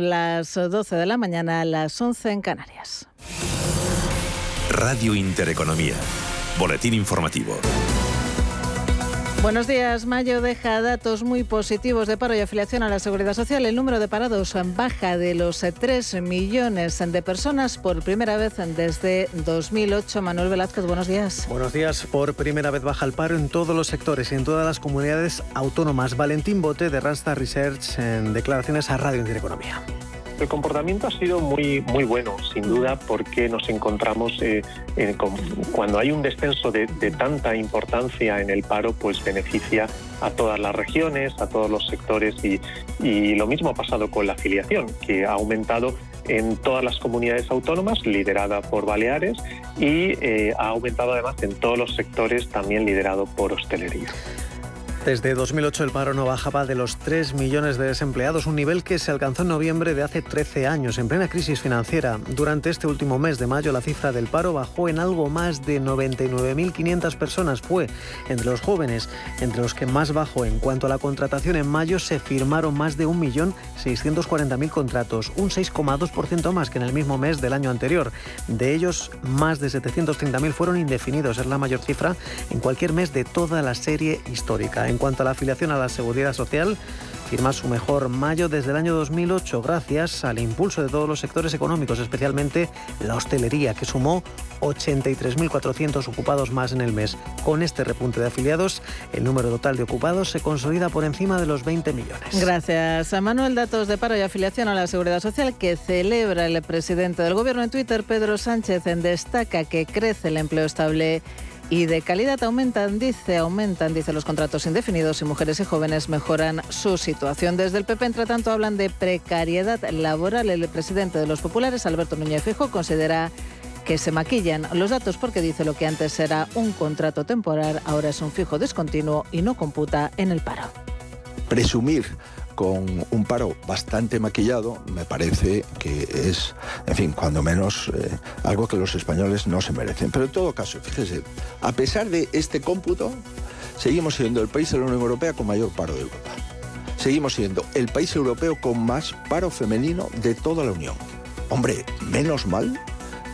Las 12 de la mañana, las 11 en Canarias. Radio Intereconomía. Boletín informativo. Buenos días. Mayo deja datos muy positivos de paro y afiliación a la Seguridad Social. El número de parados baja de los 3 millones de personas por primera vez desde 2008. Manuel Velázquez, buenos días. Buenos días. Por primera vez baja el paro en todos los sectores y en todas las comunidades autónomas. Valentín Bote de Randstad Research en declaraciones a Radio Intereconomía. El comportamiento ha sido muy, muy bueno, sin duda, porque nos encontramos eh, cuando hay un descenso de, tanta importancia en el paro, pues beneficia a todas las regiones, a todos los sectores y, lo mismo ha pasado con la afiliación, que ha aumentado en todas las comunidades autónomas, liderada por Baleares, y eh, ha aumentado además en todos los sectores, también liderado por hostelería. Desde 2008 el paro no bajaba de los 3 millones de desempleados, un nivel que se alcanzó en noviembre de hace 13 años, en plena crisis financiera. Durante este último mes de mayo la cifra del paro bajó en algo más de 99.500 personas. Fue entre los jóvenes, entre los que más bajó. En cuanto a la contratación, en mayo se firmaron más de 1.640.000 contratos, un 6,2% más que en el mismo mes del año anterior. De ellos, más de 730.000 fueron indefinidos. Es la mayor cifra en cualquier mes de toda la serie histórica. En cuanto a la afiliación a la Seguridad Social, firma su mejor mayo desde el año 2008 gracias al impulso de todos los sectores económicos, especialmente la hostelería, que sumó 83.400 ocupados más en el mes. Con este repunte de afiliados, el número total de ocupados se consolida por encima de los 20 millones. Gracias. A Manuel, datos de paro y afiliación a la Seguridad Social que celebra el presidente del Gobierno en Twitter, Pedro Sánchez, destaca que crece el empleo estable y de calidad aumentan, dice, aumentan, dice los contratos indefinidos y mujeres y jóvenes mejoran su situación. Desde el PP, entre tanto, hablan de precariedad laboral. El presidente de los populares, Alberto Núñez Fijo, considera que se maquillan los datos porque dice lo que antes era un contrato temporal, ahora es un fijo discontinuo y no computa en el paro. Presumir con un paro bastante maquillado, me parece que es, en fin, cuando menos eh, algo que los españoles no se merecen. Pero en todo caso, fíjese, a pesar de este cómputo, seguimos siendo el país de la Unión Europea con mayor paro de Europa. Seguimos siendo el país europeo con más paro femenino de toda la Unión. Hombre, menos mal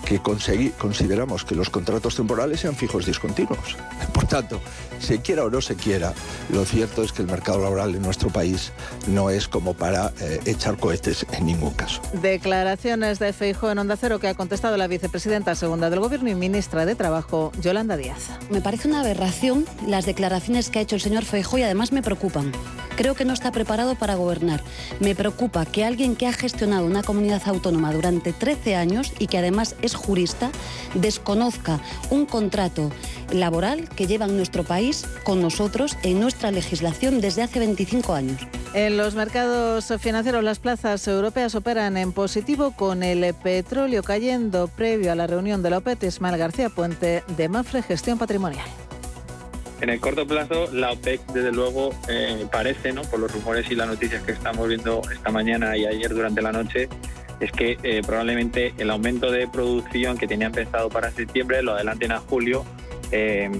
que consideramos que los contratos temporales sean fijos discontinuos. Por tanto, se quiera o no se quiera, lo cierto es que el mercado laboral en nuestro país no es como para eh, echar cohetes en ningún caso. Declaraciones de Feijóo en Onda Cero que ha contestado la vicepresidenta segunda del Gobierno y ministra de Trabajo, Yolanda Díaz. Me parece una aberración las declaraciones que ha hecho el señor Feijóo y además me preocupan. Creo que no está preparado para gobernar. Me preocupa que alguien que ha gestionado una comunidad autónoma durante 13 años y que además es jurista desconozca un contrato laboral que lleva en nuestro país con nosotros en nuestra legislación desde hace 25 años. En los mercados financieros las plazas europeas operan en positivo con el petróleo cayendo previo a la reunión de la OPET Ismael García Puente de Mafre Gestión Patrimonial. En el corto plazo, la OPEC, desde luego, eh, parece, ¿no? por los rumores y las noticias que estamos viendo esta mañana y ayer durante la noche, es que eh, probablemente el aumento de producción que tenían pensado para septiembre lo adelanten a julio eh,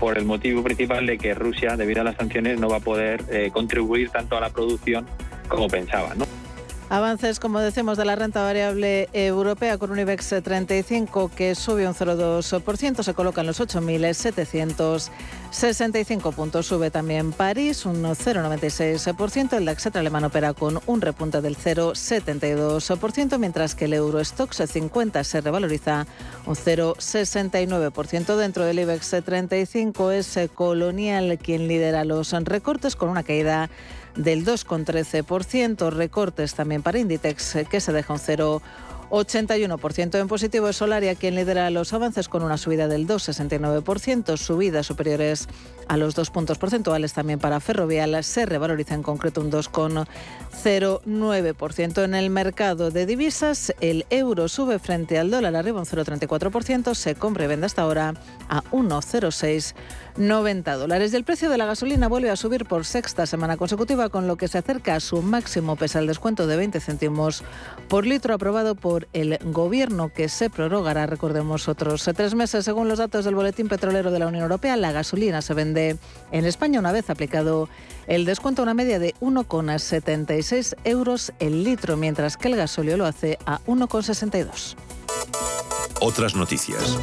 por el motivo principal de que Rusia, debido a las sanciones, no va a poder contribuir tanto a la producción como pensaba. ¿no? Avances, como decimos, de la renta variable europea con un IBEX 35 que sube un 0,2%, se coloca en los 8.765 puntos. Sube también París un 0,96%. El DAX alemán opera con un repunte del 0,72%, mientras que el Eurostox 50 se revaloriza un 0,69%. Dentro del IBEX 35 es Colonial quien lidera los recortes con una caída del 2,13%. Recortes también para Inditex, que se deja un 0,81% en positivo es Solaria, quien lidera los avances con una subida del 2,69%, subidas superiores a los dos puntos porcentuales también para Ferrovial, se revaloriza en concreto un 2,09%. En el mercado de divisas, el euro sube frente al dólar arriba un 0,34%, se compra y vende hasta ahora a 1,0690 dólares. Y el precio de la gasolina vuelve a subir por sexta semana consecutiva, con lo que se acerca a su máximo pese al descuento de 20 céntimos por litro aprobado por el Gobierno, que se prorrogará, recordemos, otros tres meses. Según los datos del Boletín Petrolero de la Unión Europea, la gasolina se vende en España una vez aplicado el descuento a una media de 1,76 euros el litro, mientras que el gasóleo lo hace a 1,62. Otras noticias.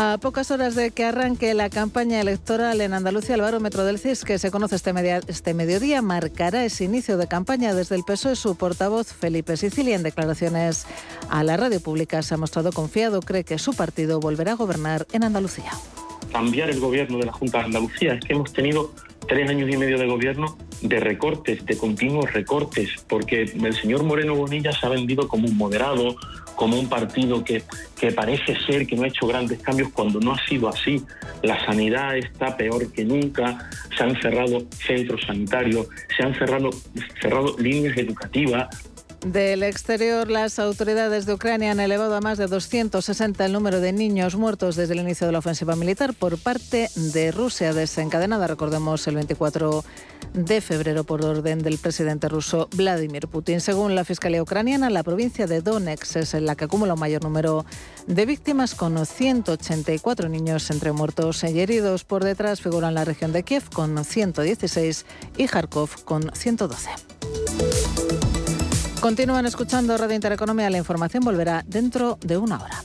A pocas horas de que arranque la campaña electoral en Andalucía, el barómetro del CIS, que se conoce este, este, mediodía, marcará ese inicio de campaña desde el PSOE. Su portavoz, Felipe Sicilia, en declaraciones a la radio pública, se ha mostrado confiado. Cree que su partido volverá a gobernar en Andalucía. Cambiar el gobierno de la Junta de Andalucía es que hemos tenido tres años y medio de gobierno de recortes, de continuos recortes, porque el señor Moreno Bonilla se ha vendido como un moderado, como un partido que, que parece ser que no ha hecho grandes cambios cuando no ha sido así. La sanidad está peor que nunca, se han cerrado centros sanitarios, se han cerrado, cerrado líneas educativas, del exterior, las autoridades de Ucrania han elevado a más de 260 el número de niños muertos desde el inicio de la ofensiva militar por parte de Rusia, desencadenada, recordemos, el 24 de febrero por orden del presidente ruso Vladimir Putin. Según la Fiscalía ucraniana, la provincia de Donetsk es la que acumula un mayor número de víctimas, con 184 niños entre muertos y heridos. Por detrás figuran la región de Kiev con 116 y Kharkov con 112. Continúan escuchando Radio Intereconomía. La información volverá dentro de una hora.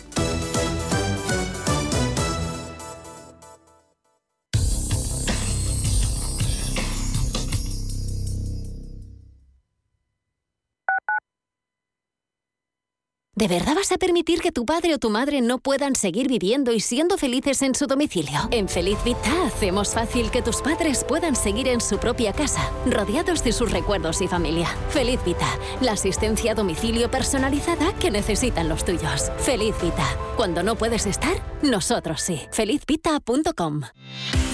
¿De verdad vas a permitir que tu padre o tu madre no puedan seguir viviendo y siendo felices en su domicilio? En Feliz Vita hacemos fácil que tus padres puedan seguir en su propia casa, rodeados de sus recuerdos y familia. Feliz Vita, la asistencia a domicilio personalizada que necesitan los tuyos. Feliz Vita, cuando no puedes estar, nosotros sí. Felizvita.com.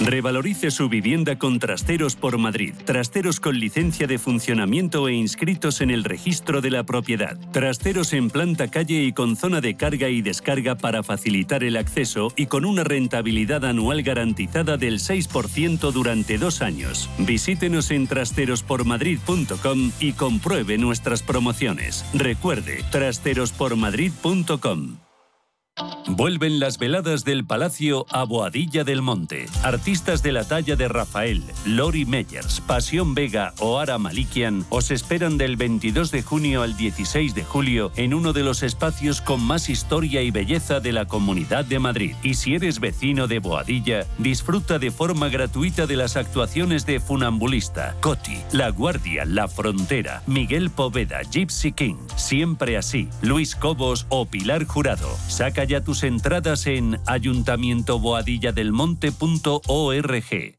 Revalorice su vivienda con Trasteros por Madrid. Trasteros con licencia de funcionamiento e inscritos en el registro de la propiedad. Trasteros en planta y con zona de carga y descarga para facilitar el acceso y con una rentabilidad anual garantizada del 6% durante dos años. Visítenos en trasterospormadrid.com y compruebe nuestras promociones. Recuerde, trasterospormadrid.com. Vuelven las veladas del Palacio a Boadilla del Monte. Artistas de la talla de Rafael, Lori Meyers, Pasión Vega o Ara Malikian os esperan del 22 de junio al 16 de julio en uno de los espacios con más historia y belleza de la Comunidad de Madrid. Y si eres vecino de Boadilla, disfruta de forma gratuita de las actuaciones de Funambulista, Coti, La Guardia, La Frontera, Miguel Poveda, Gypsy King, Siempre Así, Luis Cobos o Pilar Jurado. Saca ya tus entradas en ayuntamientoboadilladelmonte.org.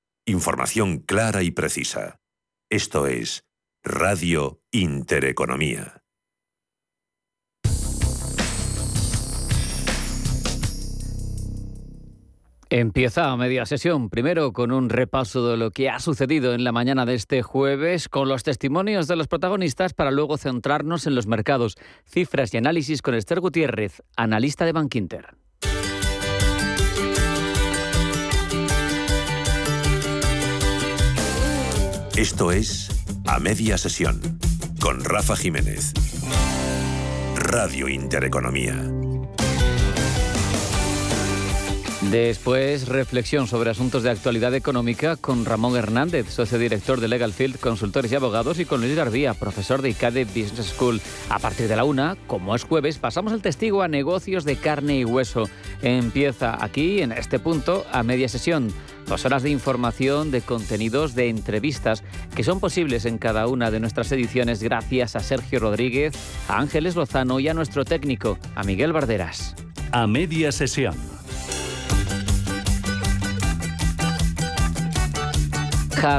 Información clara y precisa. Esto es Radio Intereconomía. Empieza a media sesión, primero con un repaso de lo que ha sucedido en la mañana de este jueves, con los testimonios de los protagonistas para luego centrarnos en los mercados, cifras y análisis con Esther Gutiérrez, analista de Bankinter. Esto es A Media Sesión con Rafa Jiménez. Radio Intereconomía. Después, reflexión sobre asuntos de actualidad económica con Ramón Hernández, socio director de Legal Field Consultores y Abogados, y con Luis Garbía, profesor de ICADE Business School. A partir de la una, como es jueves, pasamos el testigo a negocios de carne y hueso. Empieza aquí, en este punto, a media sesión. Dos horas de información, de contenidos, de entrevistas que son posibles en cada una de nuestras ediciones gracias a Sergio Rodríguez, a Ángeles Lozano y a nuestro técnico, a Miguel Barderas. A media sesión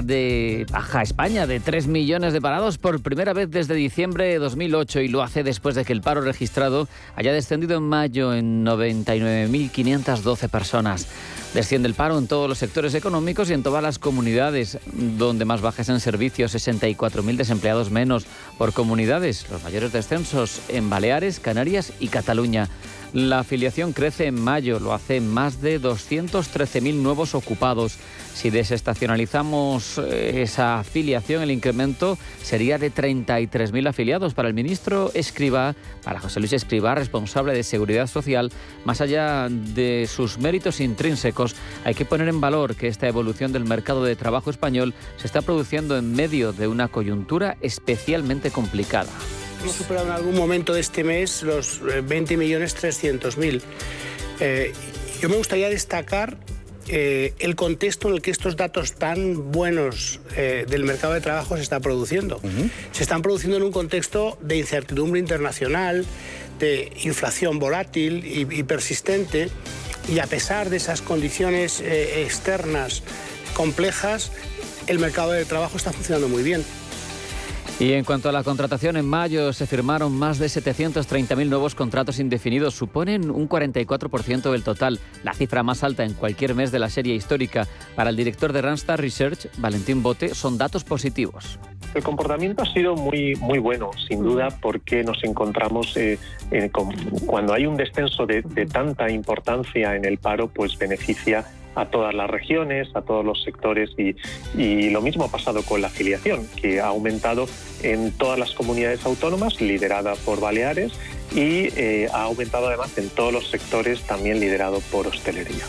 de baja España de 3 millones de parados por primera vez desde diciembre de 2008 y lo hace después de que el paro registrado haya descendido en mayo en 99.512 personas. Desciende el paro en todos los sectores económicos y en todas las comunidades, donde más bajas en servicios, 64.000 desempleados menos por comunidades, los mayores descensos en Baleares, Canarias y Cataluña. La afiliación crece en mayo, lo hace más de 213.000 nuevos ocupados. Si desestacionalizamos eh, esa afiliación, el incremento sería de 33.000 afiliados. Para el ministro Escriba, para José Luis Escriba, responsable de Seguridad Social, más allá de sus méritos intrínsecos, hay que poner en valor que esta evolución del mercado de trabajo español se está produciendo en medio de una coyuntura especialmente complicada. Hemos superado en algún momento de este mes los 20 eh, millones 300 mil. Eh, yo me gustaría destacar eh, el contexto en el que estos datos tan buenos del mercado de trabajo se están produciendo. Se están produciendo en un contexto de incertidumbre internacional, de inflación volátil y, persistente, y a pesar de esas condiciones externas complejas, el mercado de trabajo está funcionando muy bien. Y en cuanto a la contratación, en mayo se firmaron más de 730.000 nuevos contratos indefinidos, suponen un 44% del total, la cifra más alta en cualquier mes de la serie histórica. Para el director de Randstad Research, Valentín Bote, son datos positivos. El comportamiento ha sido muy, muy bueno, sin duda, porque nos encontramos eh, cuando hay un descenso de, de tanta importancia en el paro, pues beneficia a todas las regiones, a todos los sectores y, lo mismo ha pasado con la afiliación, que ha aumentado en todas las comunidades autónomas, liderada por Baleares, y eh, ha aumentado además en todos los sectores, también liderado por hostelería.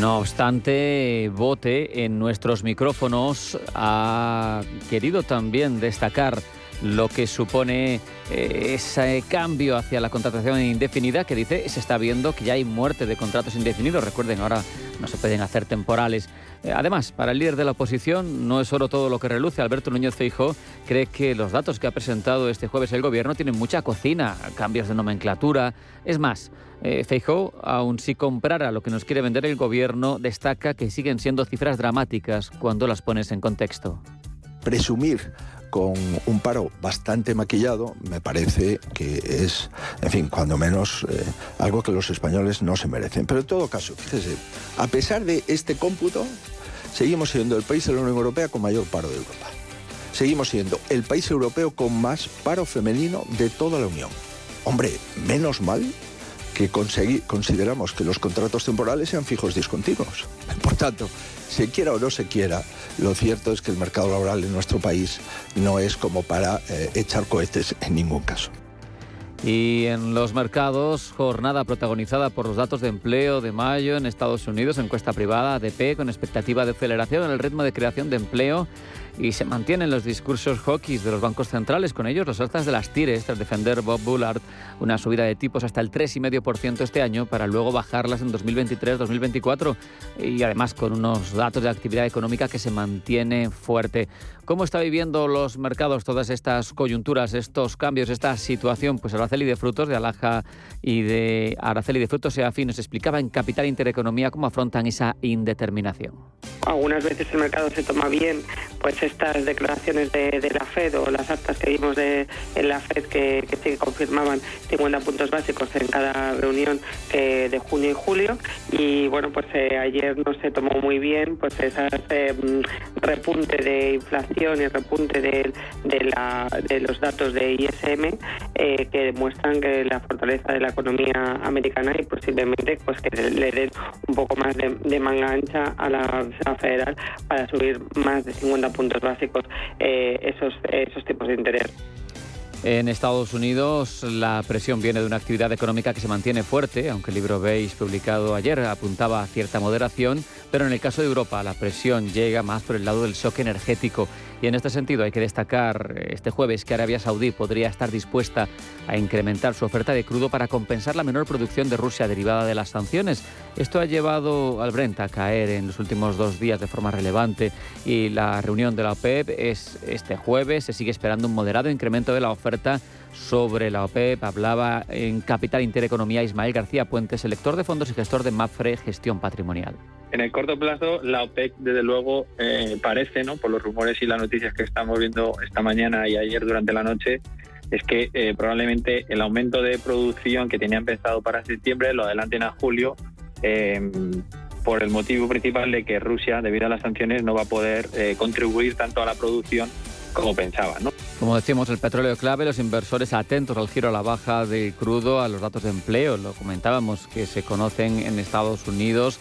No obstante, Bote en nuestros micrófonos ha querido también destacar lo que supone eh, ese cambio hacia la contratación indefinida que dice se está viendo que ya hay muerte de contratos indefinidos. Recuerden, ahora no se pueden hacer temporales. Eh, además, para el líder de la oposición no es oro todo lo que reluce. Alberto Núñez Feijóo cree que los datos que ha presentado este jueves el gobierno tienen mucha cocina, cambios de nomenclatura. Es más, eh, Feijóo, aun si comprara lo que nos quiere vender el gobierno, destaca que siguen siendo cifras dramáticas cuando las pones en contexto. Presumir con un paro bastante maquillado, me parece que es, en fin, cuando menos eh, algo que los españoles no se merecen. Pero en todo caso, fíjese, a pesar de este cómputo, seguimos siendo el país de la Unión Europea con mayor paro de Europa. Seguimos siendo el país europeo con más paro femenino de toda la Unión. Hombre, menos mal que consideramos que los contratos temporales sean fijos discontinuos. Por tanto, se quiera o no se quiera, lo cierto es que el mercado laboral en nuestro país no es como para eh, echar cohetes en ningún caso. Y en los mercados, jornada protagonizada por los datos de empleo de mayo en Estados Unidos, encuesta privada ADP con expectativa de aceleración en el ritmo de creación de empleo y se mantienen los discursos hawkish de los bancos centrales. Con ellos, los altas de las tires, tras defender Bob Bullard una subida de tipos hasta el 3,5% este año para luego bajarlas en 2023-2024 y además con unos datos de actividad económica que se mantiene fuerte. ¿Cómo está viviendo los mercados todas estas coyunturas, estos cambios, esta situación? Pues Araceli de Frutos de Alaja y de Araceli de Frutos EAFI nos explicaba en Capital Intereconomía cómo afrontan esa indeterminación. Algunas veces el mercado se toma bien pues estas declaraciones de, la Fed o las actas que vimos de en la Fed que, que confirmaban 50 puntos básicos en cada reunión eh, de junio y julio. Y bueno pues eh, ayer no se tomó muy bien pues esas eh, repunte de inflación y repunte de, la, de los datos de ISM que demuestran que la fortaleza de la economía americana y posiblemente pues que le den un poco más de, de manga ancha a la Federal para subir más de 50 puntos básicos esos, esos tipos de interés. En Estados Unidos la presión viene de una actividad económica que se mantiene fuerte, aunque el libro Beige publicado ayer apuntaba a cierta moderación, pero en el caso de Europa la presión llega más por el lado del shock energético y en este sentido hay que destacar eh, este jueves que Arabia Saudí podría estar dispuesta a incrementar su oferta de crudo para compensar la menor producción de Rusia derivada de las sanciones. Esto ha llevado al Brent a caer en los últimos dos días de forma relevante y la reunión de la OPEP es este jueves. Se sigue esperando un moderado incremento de la oferta sobre la OPEP. Hablaba en Capital Intereconomía Ismael García Puente, selector de fondos y gestor de MAFRE Gestión Patrimonial. En el corto plazo, la OPEC, desde luego, eh, parece, ¿no? por los rumores y las noticias que estamos viendo esta mañana y ayer durante la noche, es que eh, probablemente el aumento de producción que tenía empezado para septiembre lo adelanten a julio. Eh, por el motivo principal de que Rusia, debido a las sanciones, no va a poder contribuir tanto a la producción como pensaba. ¿no? Como decimos, el petróleo clave, los inversores atentos al giro a la baja del crudo, a los datos de empleo, lo comentábamos, que se conocen en Estados Unidos.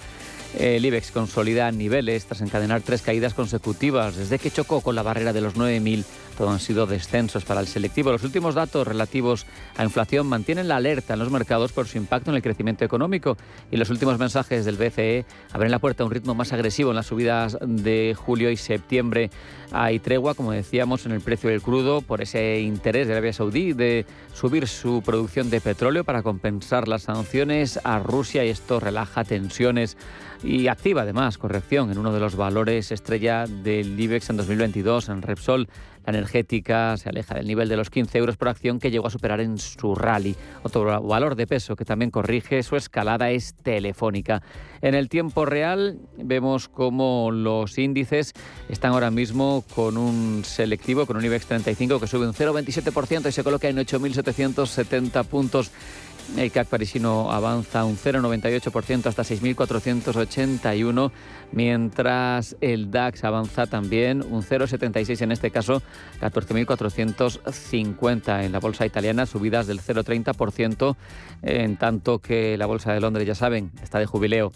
El IBEX consolida niveles tras encadenar tres caídas consecutivas desde que chocó con la barrera de los 9.000 todo han sido descensos para el selectivo. Los últimos datos relativos a inflación mantienen la alerta en los mercados por su impacto en el crecimiento económico y los últimos mensajes del BCE abren la puerta a un ritmo más agresivo en las subidas de julio y septiembre. Hay tregua, como decíamos, en el precio del crudo por ese interés de Arabia Saudí de subir su producción de petróleo para compensar las sanciones a Rusia y esto relaja tensiones y activa además corrección en uno de los valores estrella del IBEX en 2022, en Repsol. La energética se aleja del nivel de los 15 euros por acción que llegó a superar en su rally. Otro valor de peso que también corrige su escalada es Telefónica. En el tiempo real vemos cómo los índices están ahora mismo con un selectivo, con un IBEX 35 que sube un 0,27% y se coloca en 8.770 puntos. El CAC parisino avanza un 0,98% hasta 6.481, mientras el DAX avanza también un 0,76 en este caso, 14.450 en la bolsa italiana, subidas del 0,30%, en tanto que la bolsa de Londres, ya saben, está de jubileo.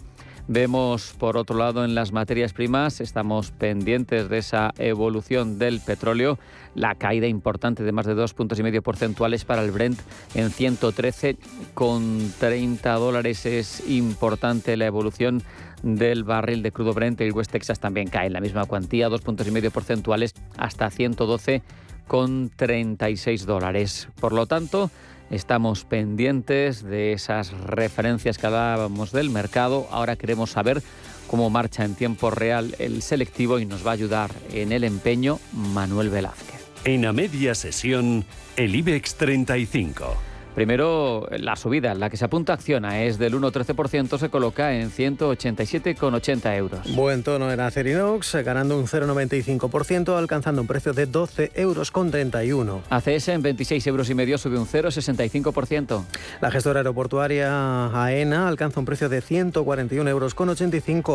Vemos, por otro lado, en las materias primas, estamos pendientes de esa evolución del petróleo, la caída importante de más de dos puntos y medio porcentuales para el Brent en 113 con 30 dólares. Es importante la evolución del barril de crudo Brent. El West Texas también cae en la misma cuantía, dos puntos y medio porcentuales hasta 112 con 36 dólares. Por lo tanto, Estamos pendientes de esas referencias que hablábamos del mercado. Ahora queremos saber cómo marcha en tiempo real el selectivo y nos va a ayudar en el empeño Manuel Velázquez. En a media sesión, el IBEX 35. Primero, la subida, la que se apunta a Acciona, es del 1,13%, se coloca en 187,80 euros. Buen tono en Acerinox, ganando un 0,95%, alcanzando un precio de 12,31 euros. ACS en 26 euros y medio sube un 0,65%. La gestora aeroportuaria AENA alcanza un precio de 141,85 euros.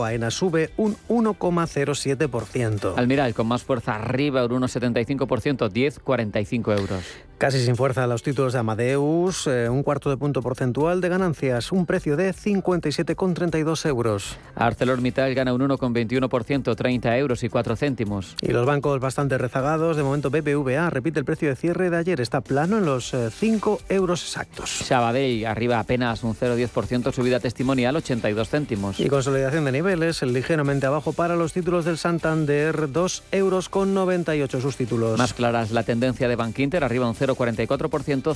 AENA sube un 1,07%. Almiral con más fuerza arriba, un 1,75%, 10,45 euros. Casi sin fuerza los títulos de Amadeus, eh, un cuarto de punto porcentual de ganancias, un precio de 57,32 euros. ArcelorMittal gana un 1,21%, 30 euros y 4 céntimos. Y los bancos bastante rezagados, de momento BBVA repite el precio de cierre de ayer, está plano en los 5 eh, euros exactos. Sabadell arriba apenas un 0,10%, subida testimonial 82 céntimos. Y consolidación de niveles, ligeramente abajo para los títulos del Santander, 2 euros con 98 sus títulos. Más claras la tendencia de Bankinter, arriba un 0 0,44%,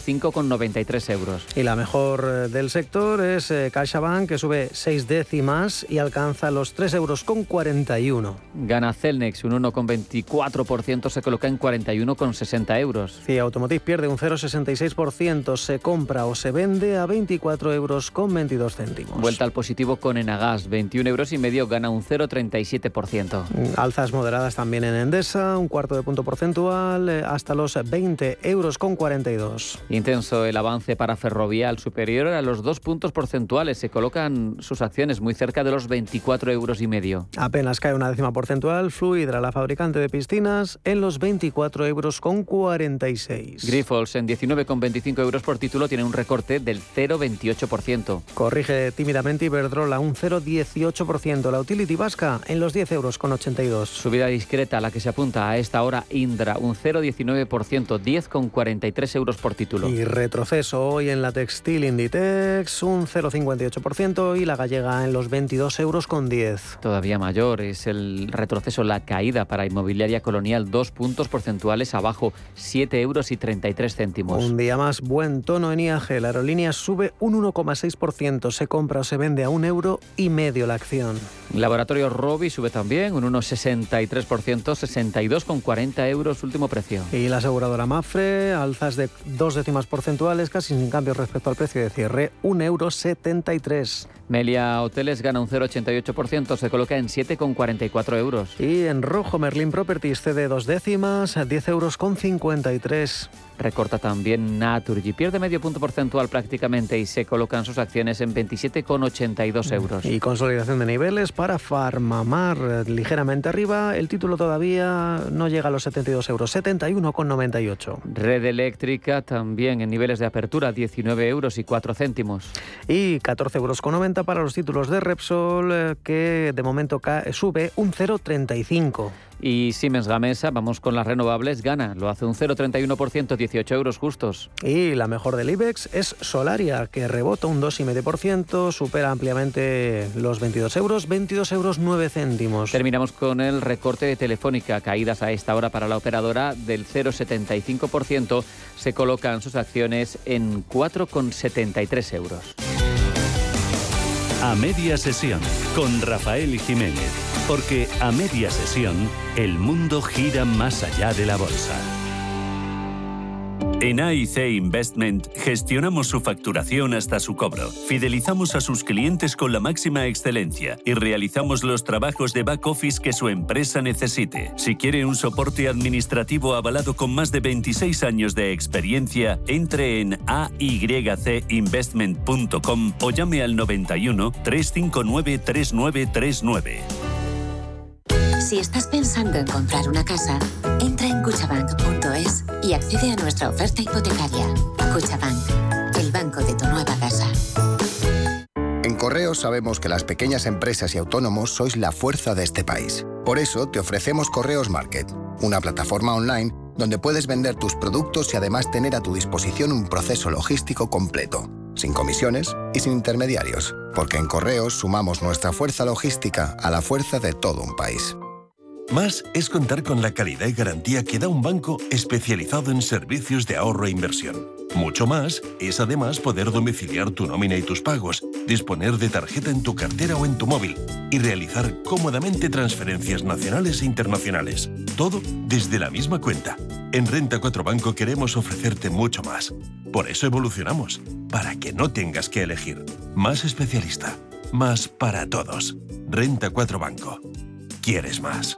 5,93 euros. Y la mejor eh, del sector es eh, CaixaBank, que sube 6 décimas y alcanza los 3,41 euros. Con 41. Gana Celnex un 1,24%, se coloca en 41,60 euros. CIA Automotive pierde un 0,66%, se compra o se vende a 24 euros con 22 céntimos. Vuelta al positivo con Enagas, 21 euros y medio, gana un 0,37%. Mm, alzas moderadas también en Endesa, un cuarto de punto porcentual, eh, hasta los 20 euros con 42. Intenso el avance para Ferrovial, superior a los dos puntos porcentuales. Se colocan sus acciones muy cerca de los 24 euros y medio. Apenas cae una décima porcentual. Fluidra, la fabricante de piscinas, en los 24 euros con 46. Grifols en 19,25 euros por título tiene un recorte del 0,28%. Corrige tímidamente Iberdrola un 0,18%. La Utility Vasca en los 10 euros con 82. Subida discreta la que se apunta a esta hora Indra, un 0,19%, 10,40 43 euros por título. Y retroceso hoy en la textil Inditex, un 0,58% y la gallega en los 22 euros con 10. Todavía mayor es el retroceso, la caída para inmobiliaria colonial, dos puntos porcentuales abajo, 7 euros y 33 céntimos. Un día más buen tono en IAG, la aerolínea sube un 1,6%, se compra o se vende a un euro y medio la acción. Laboratorio Robi sube también un 1,63%, 62,40 euros último precio. Y la aseguradora Mafre, alzas de dos décimas porcentuales, casi sin cambio respecto al precio de cierre, 1,73 euros. Melia Hoteles gana un 0,88%, se coloca en 7,44 euros. Y en rojo Merlin Properties cede dos décimas, 10 euros con 53. Recorta también Naturgy, pierde medio punto porcentual prácticamente y se colocan sus acciones en 27,82 euros. Y consolidación de niveles para Farmamar, ligeramente arriba, el título todavía no llega a los 72 euros, 71,98. Red Eléctrica también en niveles de apertura, 19 euros y 4 céntimos. Y 14 euros con 90 para los títulos de Repsol, eh, que de momento sube un 0,35. Y Siemens Gamesa, vamos con las renovables, gana, lo hace un 0,31%, 18 euros justos. Y la mejor del IBEX es Solaria, que rebota un 2,5%, supera ampliamente los 22 euros, 22 euros 9 céntimos. Terminamos con el recorte de Telefónica, caídas a esta hora para la operadora del 0,75%, se colocan sus acciones en 4,73 euros. A media sesión con Rafael Jiménez, porque a media sesión el mundo gira más allá de la bolsa. En AIC Investment gestionamos su facturación hasta su cobro, fidelizamos a sus clientes con la máxima excelencia y realizamos los trabajos de back office que su empresa necesite. Si quiere un soporte administrativo avalado con más de 26 años de experiencia, entre en aycinvestment.com o llame al 91 359 3939. Si estás pensando en comprar una casa, entra en cuchabank.es y accede a nuestra oferta hipotecaria. Cuchabank, el banco de tu nueva casa. En Correos sabemos que las pequeñas empresas y autónomos sois la fuerza de este país. Por eso te ofrecemos Correos Market, una plataforma online donde puedes vender tus productos y además tener a tu disposición un proceso logístico completo, sin comisiones y sin intermediarios, porque en Correos sumamos nuestra fuerza logística a la fuerza de todo un país. Más es contar con la calidad y garantía que da un banco especializado en servicios de ahorro e inversión. Mucho más es además poder domiciliar tu nómina y tus pagos, disponer de tarjeta en tu cartera o en tu móvil y realizar cómodamente transferencias nacionales e internacionales. Todo desde la misma cuenta. En Renta 4 Banco queremos ofrecerte mucho más. Por eso evolucionamos, para que no tengas que elegir. Más especialista, más para todos. Renta 4 Banco. ¿Quieres más?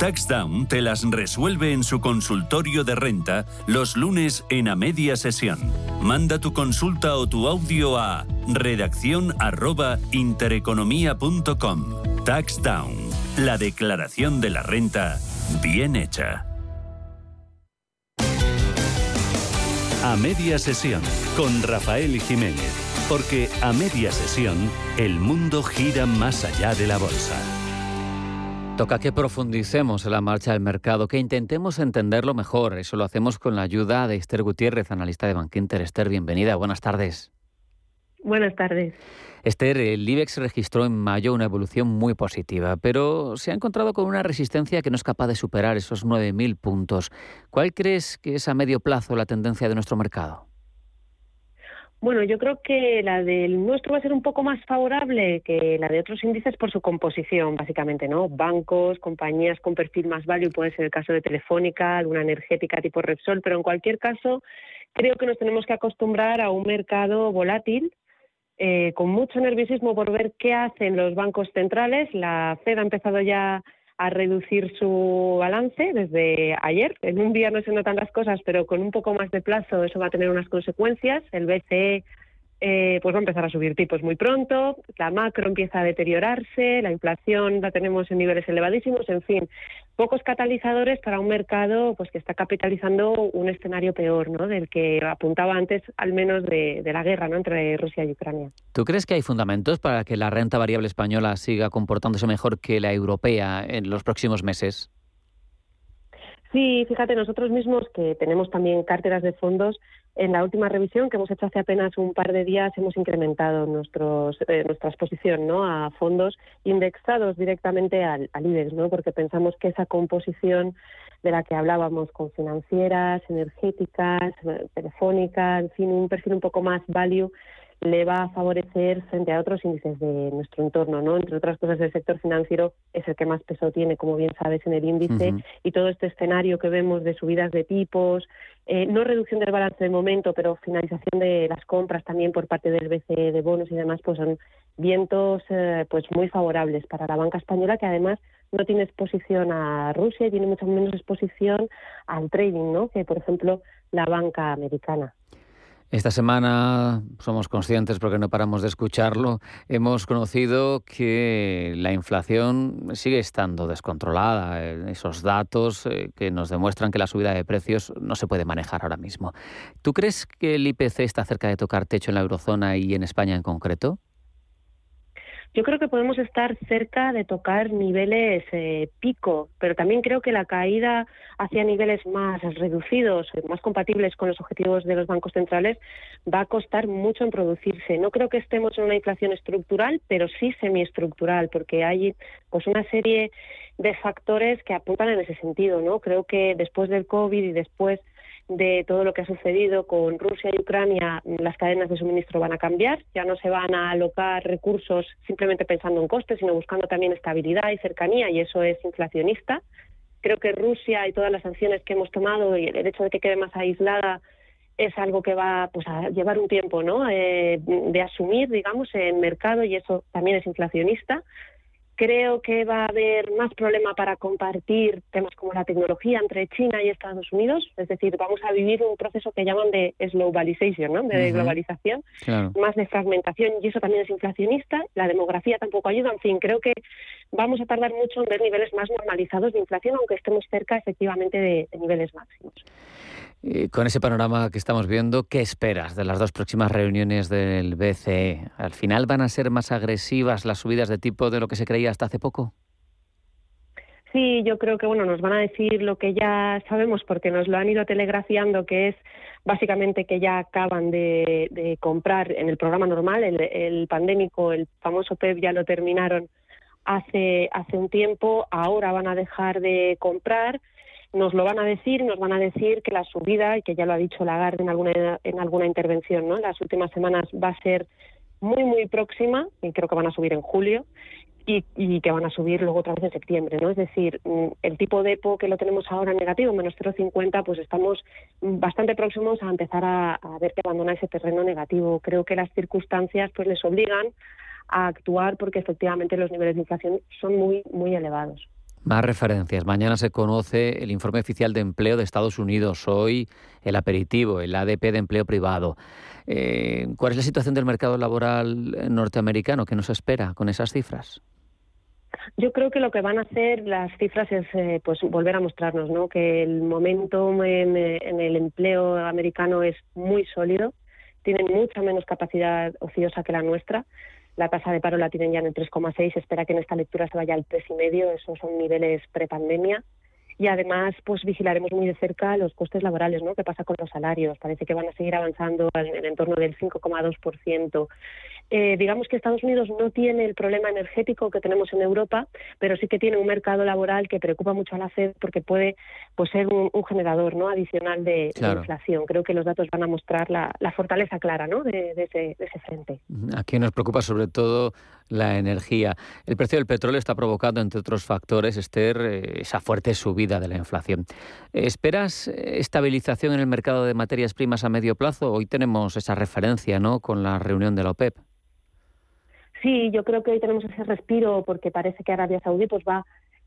TaxDown te las resuelve en su consultorio de renta los lunes en a media sesión. Manda tu consulta o tu audio a redacción arroba intereconomía.com. TaxDown, la declaración de la renta bien hecha. A media sesión con Rafael Jiménez, porque a media sesión el mundo gira más allá de la bolsa. Toca que profundicemos en la marcha del mercado, que intentemos entenderlo mejor. Eso lo hacemos con la ayuda de Esther Gutiérrez, analista de Bankinter. Esther, bienvenida. Buenas tardes. Buenas tardes. Esther, el IBEX registró en mayo una evolución muy positiva, pero se ha encontrado con una resistencia que no es capaz de superar esos 9.000 puntos. ¿Cuál crees que es a medio plazo la tendencia de nuestro mercado? Bueno, yo creo que la del nuestro va a ser un poco más favorable que la de otros índices por su composición, básicamente, ¿no? Bancos, compañías con perfil más value, puede ser el caso de Telefónica, alguna energética tipo Repsol, pero en cualquier caso, creo que nos tenemos que acostumbrar a un mercado volátil, eh, con mucho nerviosismo por ver qué hacen los bancos centrales. La Fed ha empezado ya a reducir su balance desde ayer. En un día no se notan las cosas, pero con un poco más de plazo eso va a tener unas consecuencias. El BCE eh, pues va a empezar a subir tipos muy pronto, la macro empieza a deteriorarse, la inflación la tenemos en niveles elevadísimos, en fin, pocos catalizadores para un mercado pues que está capitalizando un escenario peor, ¿no? Del que apuntaba antes, al menos de, de la guerra, ¿no? Entre Rusia y Ucrania. ¿Tú crees que hay fundamentos para que la renta variable española siga comportándose mejor que la europea en los próximos meses? Sí, fíjate, nosotros mismos que tenemos también carteras de fondos, en la última revisión que hemos hecho hace apenas un par de días hemos incrementado nuestros, eh, nuestra exposición ¿no? a fondos indexados directamente al, al ¿no? porque pensamos que esa composición de la que hablábamos con financieras, energéticas, eh, telefónicas, en fin, un perfil un poco más value, le va a favorecer frente a otros índices de nuestro entorno, ¿no? Entre otras cosas, el sector financiero es el que más peso tiene, como bien sabes, en el índice y todo este escenario que vemos de subidas de tipos, eh, no reducción del balance de momento, pero finalización de las compras también por parte del BCE de bonos y demás, pues son vientos eh, pues muy favorables para la banca española que además no tiene exposición a Rusia y tiene mucho menos exposición al trading, ¿no? Que por ejemplo la banca americana. Esta semana somos conscientes, porque no paramos de escucharlo, hemos conocido que la inflación sigue estando descontrolada. Eh, esos datos eh, que nos demuestran que la subida de precios no se puede manejar ahora mismo. ¿Tú crees que el IPC está cerca de tocar techo en la eurozona y en España en concreto? Yo creo que podemos estar cerca de tocar niveles eh, pico, pero también creo que la caída hacia niveles más reducidos, más compatibles con los objetivos de los bancos centrales, va a costar mucho en producirse. No creo que estemos en una inflación estructural, pero sí semiestructural, porque hay pues una serie de factores que apuntan en ese sentido, ¿no? Creo que después del COVID y después de todo lo que ha sucedido con Rusia y Ucrania, las cadenas de suministro van a cambiar, ya no se van a alocar recursos simplemente pensando en costes, sino buscando también estabilidad y cercanía, y eso es inflacionista. Creo que Rusia y todas las sanciones que hemos tomado y el hecho de que quede más aislada es algo que va pues, a llevar un tiempo ¿no? Eh, de asumir, digamos, en mercado y eso también es inflacionista. Creo que va a haber más problema para compartir temas como la tecnología entre China y Estados Unidos, es decir, vamos a vivir un proceso que llaman de globalization, ¿no? de globalización, más de fragmentación y eso también es inflacionista, la demografía tampoco ayuda, en fin, creo que vamos a tardar mucho en ver niveles más normalizados de inflación, aunque estemos cerca efectivamente de niveles máximos con ese panorama que estamos viendo, ¿qué esperas de las dos próximas reuniones del BCE? ¿Al final van a ser más agresivas las subidas de tipo de lo que se creía hasta hace poco? Sí, yo creo que bueno, nos van a decir lo que ya sabemos porque nos lo han ido telegrafiando, que es básicamente que ya acaban de, comprar en el programa normal, el, el, pandémico, el famoso PEP ya lo terminaron hace, hace un tiempo, ahora van a dejar de comprar nos lo van a decir, nos van a decir que la subida, y que ya lo ha dicho Lagarde en alguna, en alguna intervención, ¿no? Las últimas semanas va a ser muy, muy próxima, y creo que van a subir en julio, y, y, que van a subir luego otra vez en septiembre, ¿no? Es decir, mm, el tipo de EPO que lo tenemos ahora negativo, menos 0,50, pues estamos bastante próximos a empezar a, a, ver que abandona ese terreno negativo. Creo que las circunstancias pues les obligan a actuar porque efectivamente los niveles de inflación son muy, muy elevados. Más referencias. Mañana se conoce el informe oficial de empleo de Estados Unidos. Hoy el aperitivo, el ADP de empleo privado. Eh, ¿Cuál es la situación del mercado laboral norteamericano? ¿Qué nos espera con esas cifras? Yo creo que lo que van a hacer las cifras es eh, pues volver a mostrarnos ¿no? que el momento en, en el empleo americano es muy sólido, tienen mucha menos capacidad ociosa que la nuestra la tasa de paro la tienen ya en el 3,6, espera que en esta lectura se vaya al 3,5, esos son niveles prepandemia. Y además, pues vigilaremos muy de cerca los costes laborales, ¿no? ¿Qué pasa con los salarios? Parece que van a seguir avanzando en el entorno del 5,2%. Eh, digamos que Estados Unidos no tiene el problema energético que tenemos en Europa, pero sí que tiene un mercado laboral que preocupa mucho a la Fed porque puede pues, ser un, generador ¿no? adicional de, inflación. Creo que los datos van a mostrar la, fortaleza clara ¿no? de, ese, de ese frente. Aquí nos preocupa sobre todo la energía. El precio del petróleo está provocando, entre otros factores, Esther, eh, esa fuerte subida de la inflación. ¿Esperas estabilización en el mercado de materias primas a medio plazo? Hoy tenemos esa referencia ¿no? con la reunión de la OPEP. Sí, yo creo que hoy tenemos ese respiro porque parece que Arabia Saudí pues va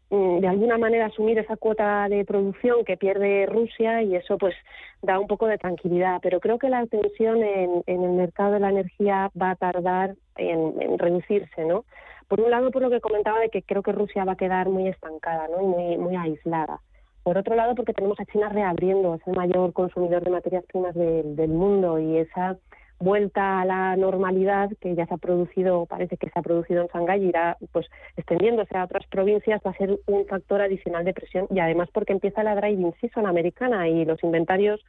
de alguna manera asumir esa cuota de producción que pierde Rusia y eso pues da un poco de tranquilidad. Pero creo que la tensión en, el mercado de la energía va a tardar en, reducirse, ¿no? Por un lado, por lo que comentaba de que creo que Rusia va a quedar muy estancada, ¿no? muy, muy aislada. Por otro lado, porque tenemos a China reabriendo, es el mayor consumidor de materias primas del mundo y esa vuelta a la normalidad que ya se ha producido, parece que se ha producido en Shanghái, irá pues extendiéndose a otras provincias, va a ser un factor adicional de presión y además porque empieza la driving season americana y los inventarios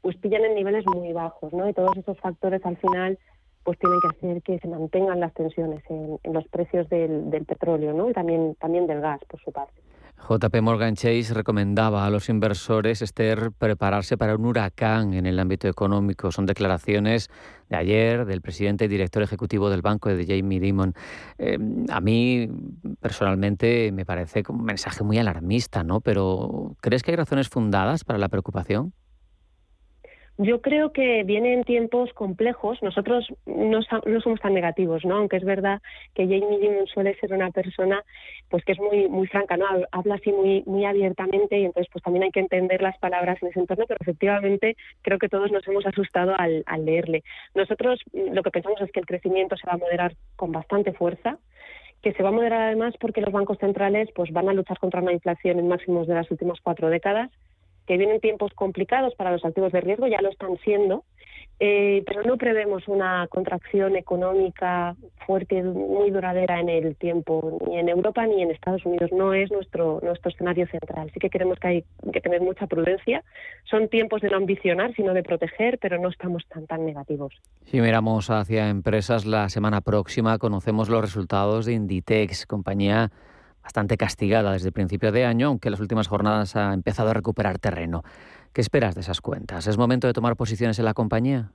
pues pillan en niveles muy bajos, ¿no? Y todos esos factores al final pues tienen que hacer que se mantengan las tensiones en, los precios del, del petróleo, ¿no? Y también, también del gas, por su parte. JP Morgan Chase recomendaba a los inversores, Esther, prepararse para un huracán en el ámbito económico. Son declaraciones de ayer del presidente y director ejecutivo del banco, de Jamie Dimon. Eh, a mí, personalmente, me parece un mensaje muy alarmista, ¿no? Pero, ¿crees que hay razones fundadas para la preocupación? Yo creo que vienen tiempos complejos. Nosotros no, somos tan negativos, ¿no? Aunque es verdad que Jamie Dimon suele ser una persona pues que es muy muy franca, ¿no? Habla así muy muy abiertamente y entonces pues también hay que entender las palabras en ese entorno, pero efectivamente creo que todos nos hemos asustado al, al leerle. Nosotros lo que pensamos es que el crecimiento se va a moderar con bastante fuerza que se va a moderar además porque los bancos centrales pues van a luchar contra una inflación en máximos de las últimas cuatro décadas que vienen tiempos complicados para los activos de riesgo, ya lo están siendo, eh, pero no prevemos una contracción económica fuerte, muy duradera en el tiempo, ni en Europa ni en Estados Unidos. No es nuestro, nuestro escenario central. Sí que creemos que hay que tener mucha prudencia. Son tiempos de no ambicionar, sino de proteger, pero no estamos tan, tan negativos. Si miramos hacia empresas, la semana próxima conocemos los resultados de Inditex, compañía bastante castigada desde el principio de año, aunque en las últimas jornadas ha empezado a recuperar terreno. ¿Qué esperas de esas cuentas? ¿Es momento de tomar posiciones en la compañía?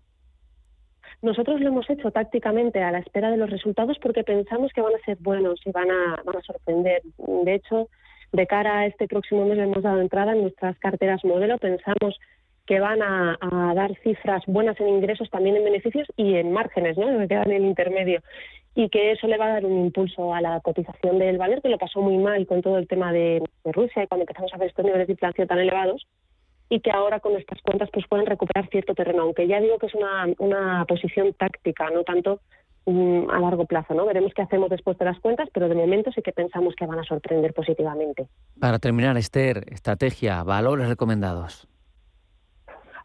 Nosotros lo hemos hecho tácticamente a la espera de los resultados porque pensamos que van a ser buenos y van a, van a sorprender. De hecho, de cara a este próximo mes hemos dado entrada en nuestras carteras modelo. Pensamos que van a, dar cifras buenas en ingresos, también en beneficios y en márgenes, ¿no? que quedan en el intermedio. Y que eso le va a dar un impulso a la cotización del valor, que lo pasó muy mal con todo el tema de, Rusia y cuando empezamos a ver estos niveles de inflación tan elevados y que ahora con estas cuentas pues pueden recuperar cierto terreno, aunque ya digo que es una, una posición táctica, no tanto mm, a largo plazo, ¿no? Veremos qué hacemos después de las cuentas, pero de momento sí que pensamos que van a sorprender positivamente. Para terminar, Esther, estrategia, valores recomendados.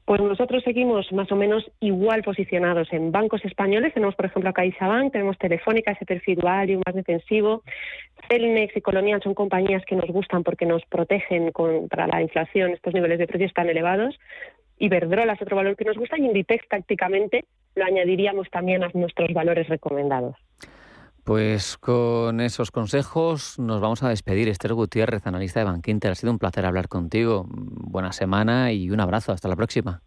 Pues nosotros seguimos más o menos igual posicionados en bancos españoles. Tenemos, por ejemplo, a CaixaBank, tenemos Telefónica, ese perfil value más defensivo. Celnex y Colonial son compañías que nos gustan porque nos protegen contra la inflación, estos niveles de precios tan elevados. Iberdrola es otro valor que nos gusta y Inditex tácticamente lo añadiríamos también a nuestros valores recomendados. Pues con esos consejos nos vamos a despedir. Esther Gutiérrez, analista de Bankinter. Ha sido un placer hablar contigo. Buena semana y un abrazo. Hasta la próxima.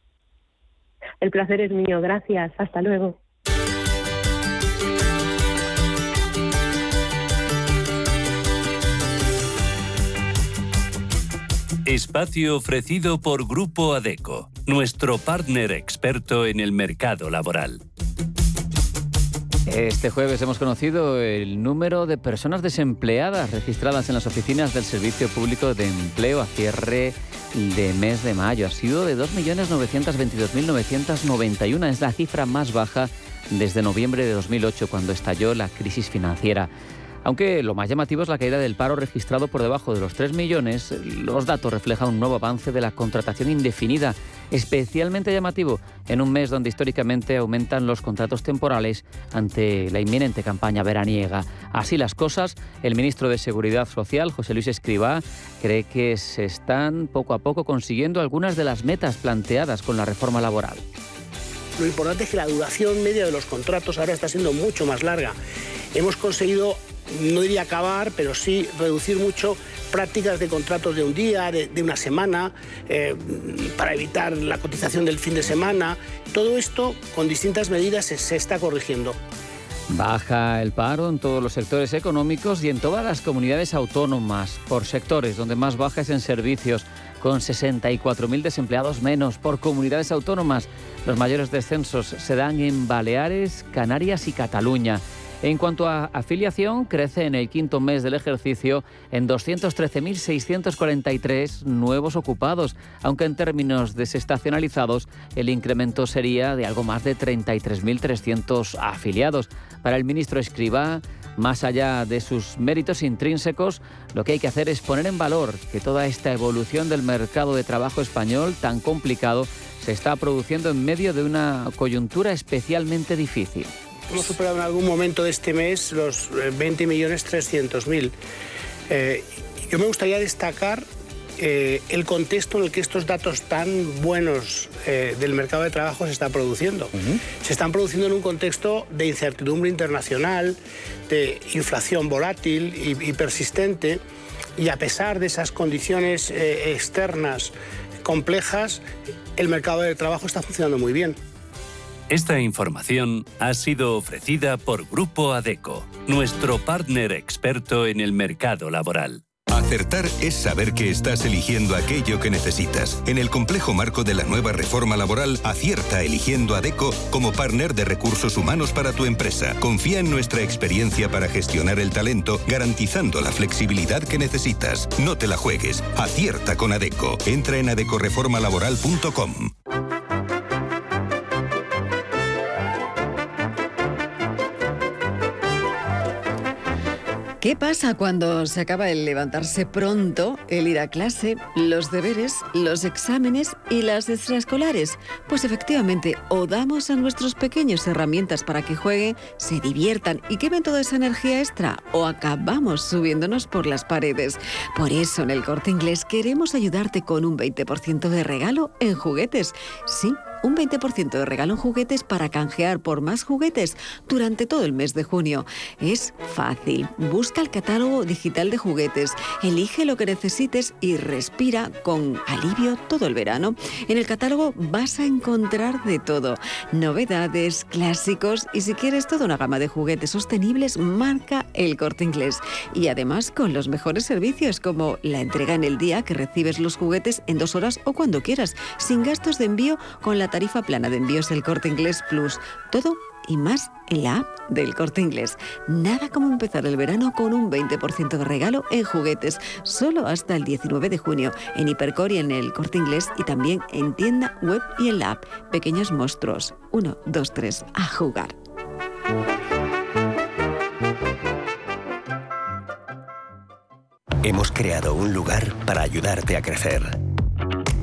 El placer es mío. Gracias. Hasta luego. Espacio ofrecido por Grupo Adeco, nuestro partner experto en el mercado laboral. Este jueves hemos conocido el número de personas desempleadas registradas en las oficinas del Servicio Público de Empleo a cierre de mes de mayo. Ha sido de 2.922.991. Es la cifra más baja desde noviembre de 2008, cuando estalló la crisis financiera. Aunque lo más llamativo es la caída del paro registrado por debajo de los 3 millones, los datos reflejan un nuevo avance de la contratación indefinida, especialmente llamativo en un mes donde históricamente aumentan los contratos temporales ante la inminente campaña veraniega. Así las cosas, el ministro de Seguridad Social, José Luis Escribá, cree que se están poco a poco consiguiendo algunas de las metas planteadas con la reforma laboral. Lo importante es que la duración media de los contratos ahora está siendo mucho más larga. Hemos conseguido no diría acabar, pero sí reducir mucho prácticas de contratos de un día, de, una semana, eh, para evitar la cotización del fin de semana. Todo esto con distintas medidas se, está corrigiendo. Baja el paro en todos los sectores económicos y en todas las comunidades autónomas, por sectores donde más baja es en servicios, con 64.000 desempleados menos por comunidades autónomas. Los mayores descensos se dan en Baleares, Canarias y Cataluña. En cuanto a afiliación, crece en el quinto mes del ejercicio en 213.643 nuevos ocupados, aunque en términos desestacionalizados el incremento sería de algo más de 33.300 afiliados. Para el ministro Escribá, más allá de sus méritos intrínsecos, lo que hay que hacer es poner en valor que toda esta evolución del mercado de trabajo español tan complicado se está produciendo en medio de una coyuntura especialmente difícil. Hemos superado en algún momento de este mes los 20.300.000. Eh, eh, yo me gustaría destacar eh, el contexto en el que estos datos tan buenos eh, del mercado de trabajo se están produciendo. Se están produciendo en un contexto de incertidumbre internacional, de inflación volátil y, persistente, y a pesar de esas condiciones eh, externas complejas, el mercado de trabajo está funcionando muy bien. Esta información ha sido ofrecida por Grupo Adeco, nuestro partner experto en el mercado laboral. Acertar es saber que estás eligiendo aquello que necesitas. En el complejo marco de la nueva reforma laboral, acierta eligiendo a DECO como partner de recursos humanos para tu empresa. Confía en nuestra experiencia para gestionar el talento, garantizando la flexibilidad que necesitas. No te la juegues. Acierta con ADECO. Entra en adecoreformalaboral.com. ¿Qué pasa cuando se acaba el levantarse pronto, el ir a clase, los deberes, los exámenes y las extraescolares? Pues efectivamente, o damos a nuestros pequeños herramientas para que jueguen, se diviertan y quemen toda esa energía extra, o acabamos subiéndonos por las paredes. Por eso en el corte inglés queremos ayudarte con un 20% de regalo en juguetes. Sí un 20% de regalo en juguetes para canjear por más juguetes durante todo el mes de junio. Es fácil. Busca el catálogo digital de juguetes, elige lo que necesites y respira con alivio todo el verano. En el catálogo vas a encontrar de todo. Novedades, clásicos y si quieres toda una gama de juguetes sostenibles, marca el corte inglés. Y además con los mejores servicios como la entrega en el día que recibes los juguetes en dos horas o cuando quieras, sin gastos de envío con la tarifa plana de envíos del Corte Inglés Plus. Todo y más en la app del Corte Inglés. Nada como empezar el verano con un 20% de regalo en juguetes, solo hasta el 19 de junio, en Hipercore y en el Corte Inglés y también en tienda web y en la app. Pequeños monstruos. 1, 2, 3, a jugar. Hemos creado un lugar para ayudarte a crecer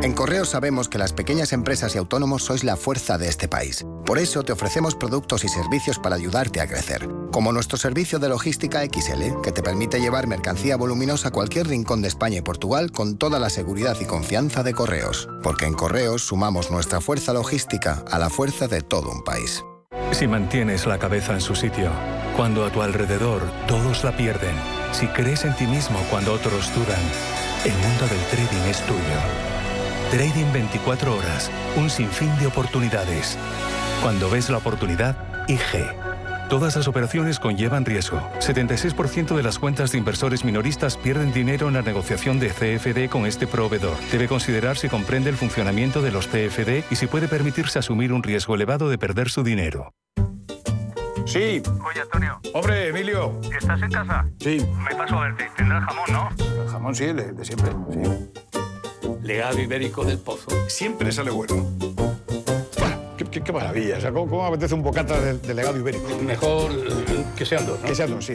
En Correos sabemos que las pequeñas empresas y autónomos sois la fuerza de este país. Por eso te ofrecemos productos y servicios para ayudarte a crecer. Como nuestro servicio de logística XL, que te permite llevar mercancía voluminosa a cualquier rincón de España y Portugal con toda la seguridad y confianza de Correos. Porque en Correos sumamos nuestra fuerza logística a la fuerza de todo un país. Si mantienes la cabeza en su sitio, cuando a tu alrededor todos la pierden, si crees en ti mismo cuando otros dudan, el mundo del trading es tuyo. Trading 24 horas, un sinfín de oportunidades. Cuando ves la oportunidad, IG. Todas las operaciones conllevan riesgo. 76% de las cuentas de inversores minoristas pierden dinero en la negociación de CFD con este proveedor. Debe considerar si comprende el funcionamiento de los CFD y si puede permitirse asumir un riesgo elevado de perder su dinero. Sí. Oye, Antonio. Hombre, Emilio. ¿Estás en casa? Sí. Me paso a verte. Tendrás jamón, ¿no? El jamón sí, el de, siempre. Sí. Legado ibérico del pozo. Siempre sale bueno. Qué, maravilla. O sea, ¿cómo, apetece un bocata de, legado ibérico? Mejor que sean dos, ¿no? Que sean dos, sí.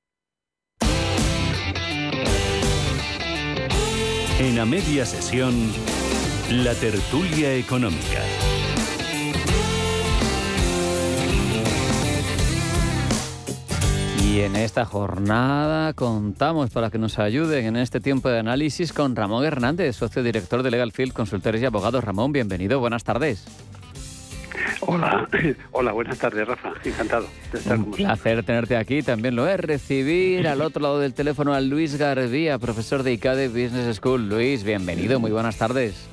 En a media sesión, la tertulia económica. Y en esta jornada contamos para que nos ayuden en este tiempo de análisis con Ramón Hernández, socio director de Legal Field Consultores y Abogados. Ramón, bienvenido, buenas tardes. Hola, hola, buenas tardes, Rafa. Encantado de estar Un placer tenerte aquí. También lo es recibir al otro lado del teléfono a Luis Garbía, profesor de ICADE Business School. Luis, bienvenido, muy buenas tardes.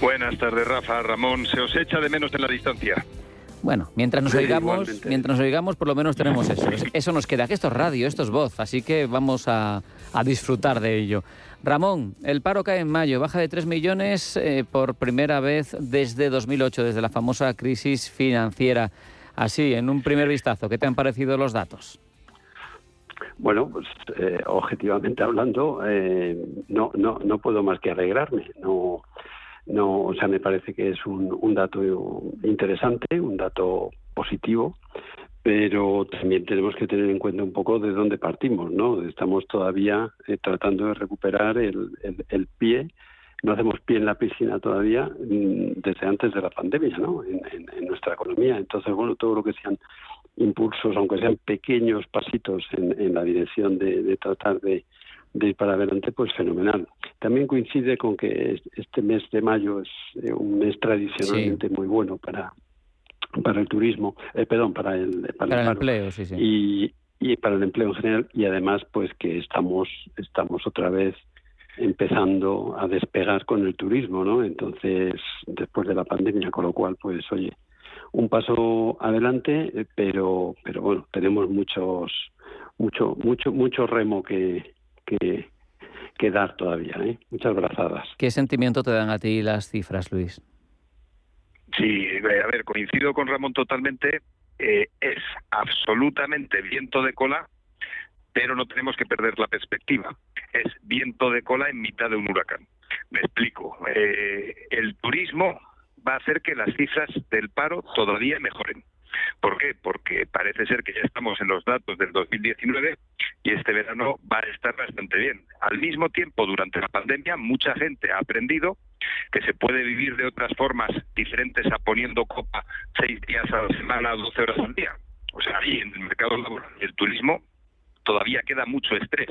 Buenas tardes, Rafa. Ramón, se os echa de menos en la distancia. Bueno, mientras nos Sí, oigamos, igualmente. mientras nos oigamos, por lo menos tenemos eso. Es- Eso nos queda, que esto es radio, esto es voz, así que vamos a, a disfrutar de ello. Ramón, el paro cae en mayo, baja de 3 millones eh, por primera vez desde 2008, desde la famosa crisis financiera. Así, en un primer vistazo, ¿qué te han parecido los datos? Bueno, pues eh, objetivamente hablando, eh, no, no, no puedo más que alegrarme. No, no, o sea, me parece que es un, un dato interesante, un dato positivo, pero también tenemos que tener en cuenta un poco de dónde partimos, ¿no? Estamos todavía eh, tratando de recuperar el, el- el pie. No hacemos pie en la piscina todavía mm, desde antes de la pandemia, ¿no? En, en- en nuestra economía. Entonces, bueno, todo lo que sean impulsos, aunque sean pequeños pasitos en, en la dirección de, de tratar de, de ir para adelante, pues fenomenal. También coincide con que es- este mes de mayo es eh, un mes tradicionalmente muy bueno para para el turismo, eh, perdón, para el para, Para el empleo, sí, sí. y y para el empleo en general y además pues que estamos estamos otra vez empezando a despegar con el turismo, ¿no? Entonces, después de la pandemia, con lo cual, pues, oye, un paso adelante, eh, pero, pero bueno, tenemos muchos, mucho, mucho, mucho remo que, que, que dar todavía, ¿eh? Muchas brazadas. ¿Qué sentimiento te dan a ti las cifras, Luis? Sí, eh, a ver, coincido con Ramón totalmente. eh, es absolutamente viento de cola, pero no tenemos que perder la perspectiva. Es viento de cola en mitad de un huracán. Me explico. Eh, el turismo va a hacer que las cifras del paro todavía mejoren. ¿Por qué? Porque parece ser que ya estamos en los datos del 2019 y este verano va a estar bastante bien. Al mismo tiempo, durante la pandemia, mucha gente ha aprendido que se puede vivir de otras formas diferentes a poniendo copa seis días a la semana, 12 horas al día. O sea, ahí en el mercado laboral y el turismo todavía queda mucho estrés.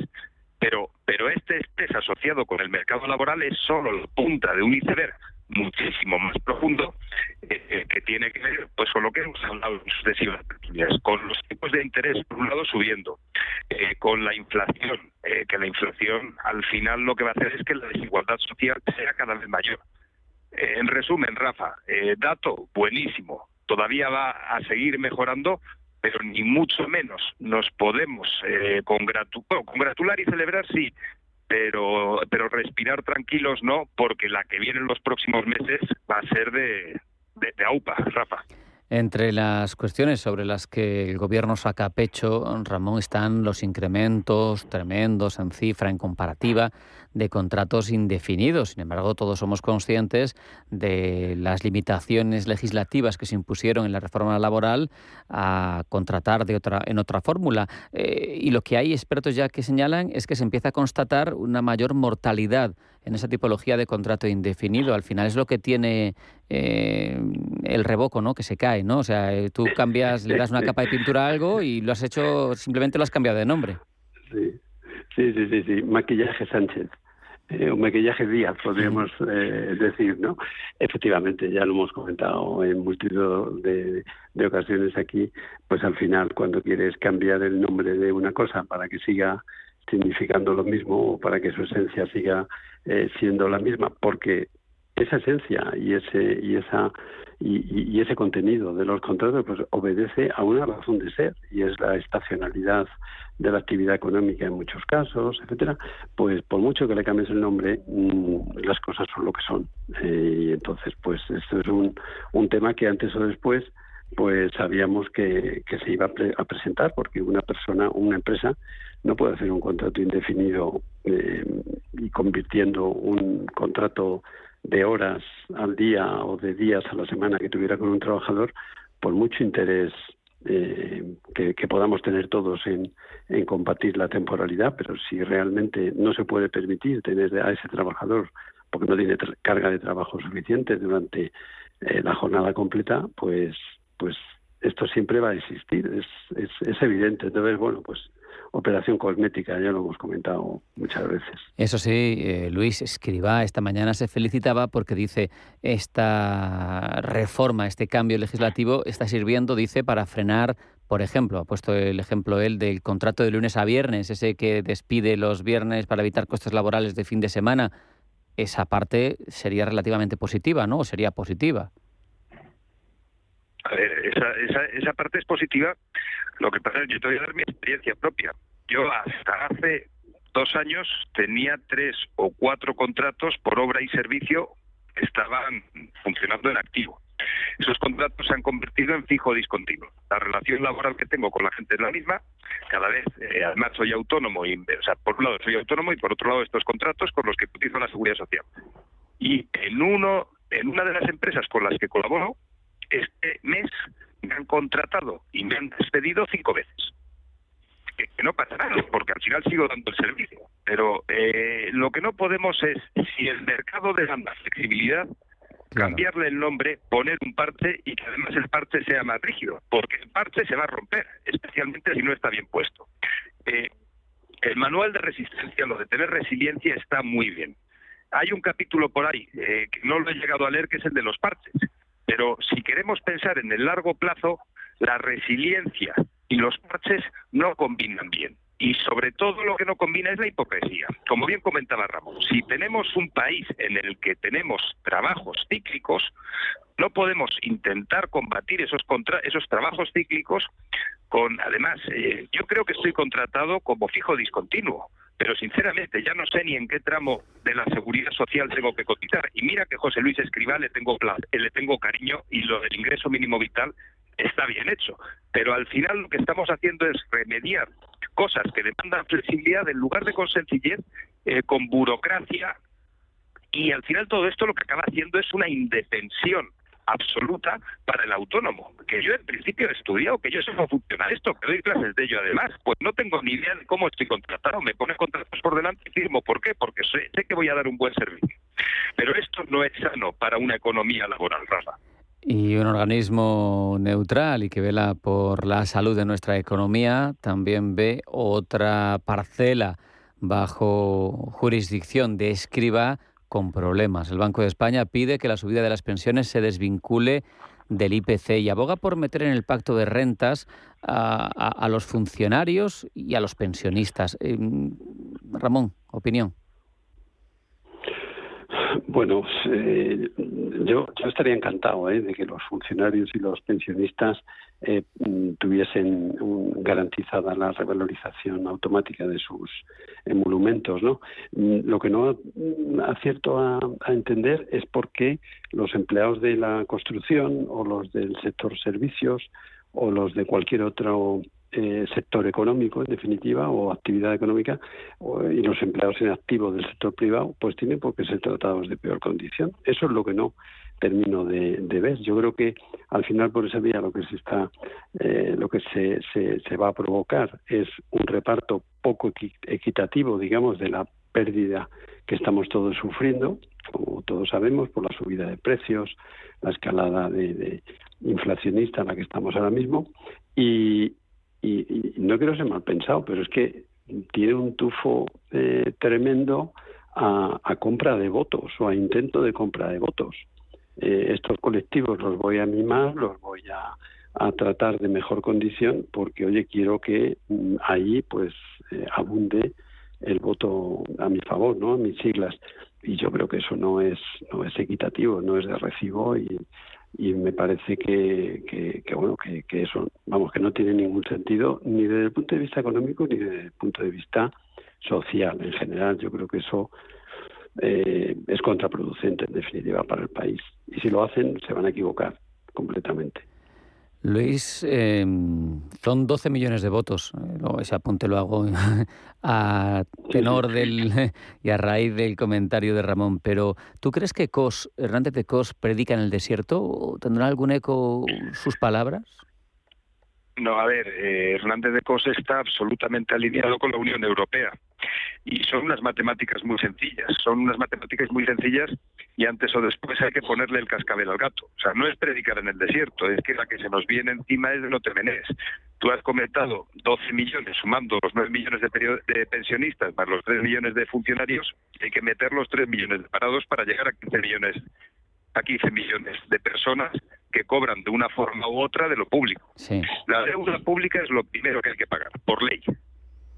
Pero, pero este estrés asociado con el mercado laboral es solo la punta de un iceberg muchísimo más profundo eh, que tiene que ver pues con lo que hemos hablado en sucesivas oportunidades, con los tipos de interés por un lado subiendo, eh, con la inflación, eh, que la inflación al final lo que va a hacer es que la desigualdad social sea cada vez mayor. En resumen, Rafa, dato buenísimo, todavía va a seguir mejorando, pero ni mucho menos nos podemos eh, congratular y celebrar, sí, pero, pero respirar tranquilos no, porque la que viene en los próximos meses va a ser de, de, de AUPA, Rafa. Entre las cuestiones sobre las que el gobierno saca pecho, Ramón, están los incrementos tremendos en cifra, en comparativa, de contratos indefinidos. Sin embargo, todos somos conscientes de las limitaciones legislativas que se impusieron en la reforma laboral a contratar de otra, en otra fórmula. Eh, y lo que hay expertos ya que señalan es que se empieza a constatar una mayor mortalidad en esa tipología de contrato indefinido. Al final es lo que tiene eh, el revoco, ¿no? Que se cae, ¿no? O sea, eh, tú cambias, le das una capa de pintura a algo y lo has hecho, simplemente lo has cambiado de nombre. Sí, sí, sí, sí, sí. maquillaje Sánchez. Eh, o maquillaje Díaz, podríamos eh, decir, ¿no? Efectivamente, ya lo hemos comentado en multitud de, de ocasiones aquí, pues al final cuando quieres cambiar el nombre de una cosa para que siga significando lo mismo o para que su esencia siga eh, siendo la misma, porque esa esencia y ese y esa y, y- ese contenido de los contratos pues obedece a una razón de ser y es la estacionalidad de la actividad económica en muchos casos, etcétera, pues por mucho que le cambies el nombre, mm, las cosas son lo que son. Eh, y entonces, pues esto es un, un tema que antes o después pues sabíamos que, que se iba a, pre- a presentar porque una persona, una empresa, no puede hacer un contrato indefinido eh, y convirtiendo un contrato de horas al día o de días a la semana que tuviera con un trabajador por mucho interés eh, que, podamos tener todos en, en combatir la temporalidad, pero si realmente no se puede permitir tener a ese trabajador porque no tiene carga de trabajo suficiente durante eh, la jornada completa, pues, pues esto siempre va a existir, es, es, es evidente. Entonces, bueno, pues operación cosmética, ya lo hemos comentado muchas veces. Eso sí, eh, Luis Escribá esta mañana se felicitaba porque dice esta reforma, este cambio legislativo está sirviendo, dice, para frenar, por ejemplo, ha puesto el ejemplo él del contrato de lunes a viernes, ese que despide los viernes para evitar costes laborales de fin de semana. Esa parte sería relativamente positiva, ¿no? ¿O sería positiva? A ver, esa, esa, esa parte es positiva. Lo que pasa es que yo te voy a dar mi experiencia propia. Yo hasta hace dos años tenía tres o cuatro contratos por obra y servicio que estaban funcionando en activo. Esos contratos se han convertido en fijo discontinuo. La relación laboral que tengo con la gente es la misma. Cada vez, eh, además, soy autónomo. Y, o sea, por un lado soy autónomo y por otro lado estos contratos con los que utilizo la seguridad social. Y en uno, en una de las empresas con las que colaboro, este mes me han contratado y me han despedido cinco veces. Que, no pasa nada, porque al final sigo dando el servicio. Pero eh, lo que no podemos es, si el mercado demanda flexibilidad, cambiarle el nombre, poner un parche y que además el parche sea más rígido, porque el parche se va a romper, especialmente si no está bien puesto. Eh, el manual de resistencia, lo de tener resiliencia, está muy bien. Hay un capítulo por ahí eh, que no lo he llegado a leer, que es el de los parches. Pero si queremos pensar en el largo plazo, la resiliencia y los parches no combinan bien. Y sobre todo lo que no combina es la hipocresía. Como bien comentaba Ramón, si tenemos un país en el que tenemos trabajos cíclicos, no podemos intentar combatir esos, contra esos trabajos cíclicos con, además, eh, yo creo que estoy contratado como fijo discontinuo pero sinceramente ya no sé ni en qué tramo de la seguridad social tengo que cotizar. Y mira que José Luis Escribá le tengo, eh, le tengo cariño y lo del ingreso mínimo vital está bien hecho. Pero al final lo que estamos haciendo es remediar cosas que demandan flexibilidad en lugar de con sencillez, eh, con burocracia. Y al final todo esto lo que acaba haciendo es una indefensión absoluta para el autónomo. Que yo en principio he estudiado, que yo sé cómo funciona esto, que doy clases de ello además. Pues no tengo ni idea de cómo estoy contratado. Me pone contratos por delante y firmo. ¿Por qué? Porque sé, que voy a dar un buen servicio. Pero esto no es sano para una economía laboral, Rafa. Y un organismo neutral y que vela por la salud de nuestra economía también ve otra parcela bajo jurisdicción de escriba con problemas. El Banco de España pide que la subida de las pensiones se desvincule del IPC y aboga por meter en el pacto de rentas a, los funcionarios y a los pensionistas. Eh, Ramón, opinión. Bueno, eh, yo, estaría encantado eh, de que los funcionarios y los pensionistas eh, tuviesen garantizada la revalorización automática de sus emolumentos. ¿no? Mm, lo que no acierto a, entender es por qué los empleados de la construcción o los del sector servicios o los de cualquier otro eh, sector económico, en definitiva, o actividad económica, y los empleados en activo del sector privado, pues tienen por qué ser tratados de peor condición. Eso es lo que no termino de, ver. Yo creo que al final por esa vía lo que se está, eh, lo que se, se, va a provocar es un reparto poco equitativo, digamos, de la pérdida que estamos todos sufriendo, como todos sabemos, por la subida de precios, la escalada de, inflacionista en la que estamos ahora mismo, y, y, no quiero ser mal pensado, pero es que tiene un tufo eh, tremendo a, compra de votos o a intento de compra de votos. Eh, estos colectivos los voy a mimar, los voy a, tratar de mejor condición porque, oye, quiero que mm, ahí pues eh, abunde el voto a mi favor, ¿no? A mis siglas. Y yo creo que eso no es, no es equitativo, no es de recibo y, y me parece que, que, bueno que, eso vamos que no tiene ningún sentido ni desde el punto de vista económico ni desde el punto de vista social en general yo creo que eso eh, es contraproducente en definitiva para el país. Y si lo hacen se van a equivocar completamente. Luis, eh, son 12 millones de votos, ese apunte lo hago a tenor del, y a raíz del comentario de Ramón, pero ¿tú crees que Cos, Hernández de Cos predica en el desierto? ¿Tendrá algún eco sus palabras? No, a ver, eh, Hernández de Cos está absolutamente alineado con la Unión Europea. Y son unas matemáticas muy sencillas. Son unas matemáticas muy sencillas y antes o después hay que ponerle el cascabel al gato. O sea, no es predicar en el desierto, es que la que se nos viene encima es de no te menes. Tú has comentado 12 millones, sumando los 9 millones de, de pensionistas más los 3 millones de funcionarios, hay que meter los 3 millones de parados para llegar a 15 millones a 15 millones de personas que cobran de una forma u otra de lo público. La deuda pública es lo primero que hay que pagar, por ley.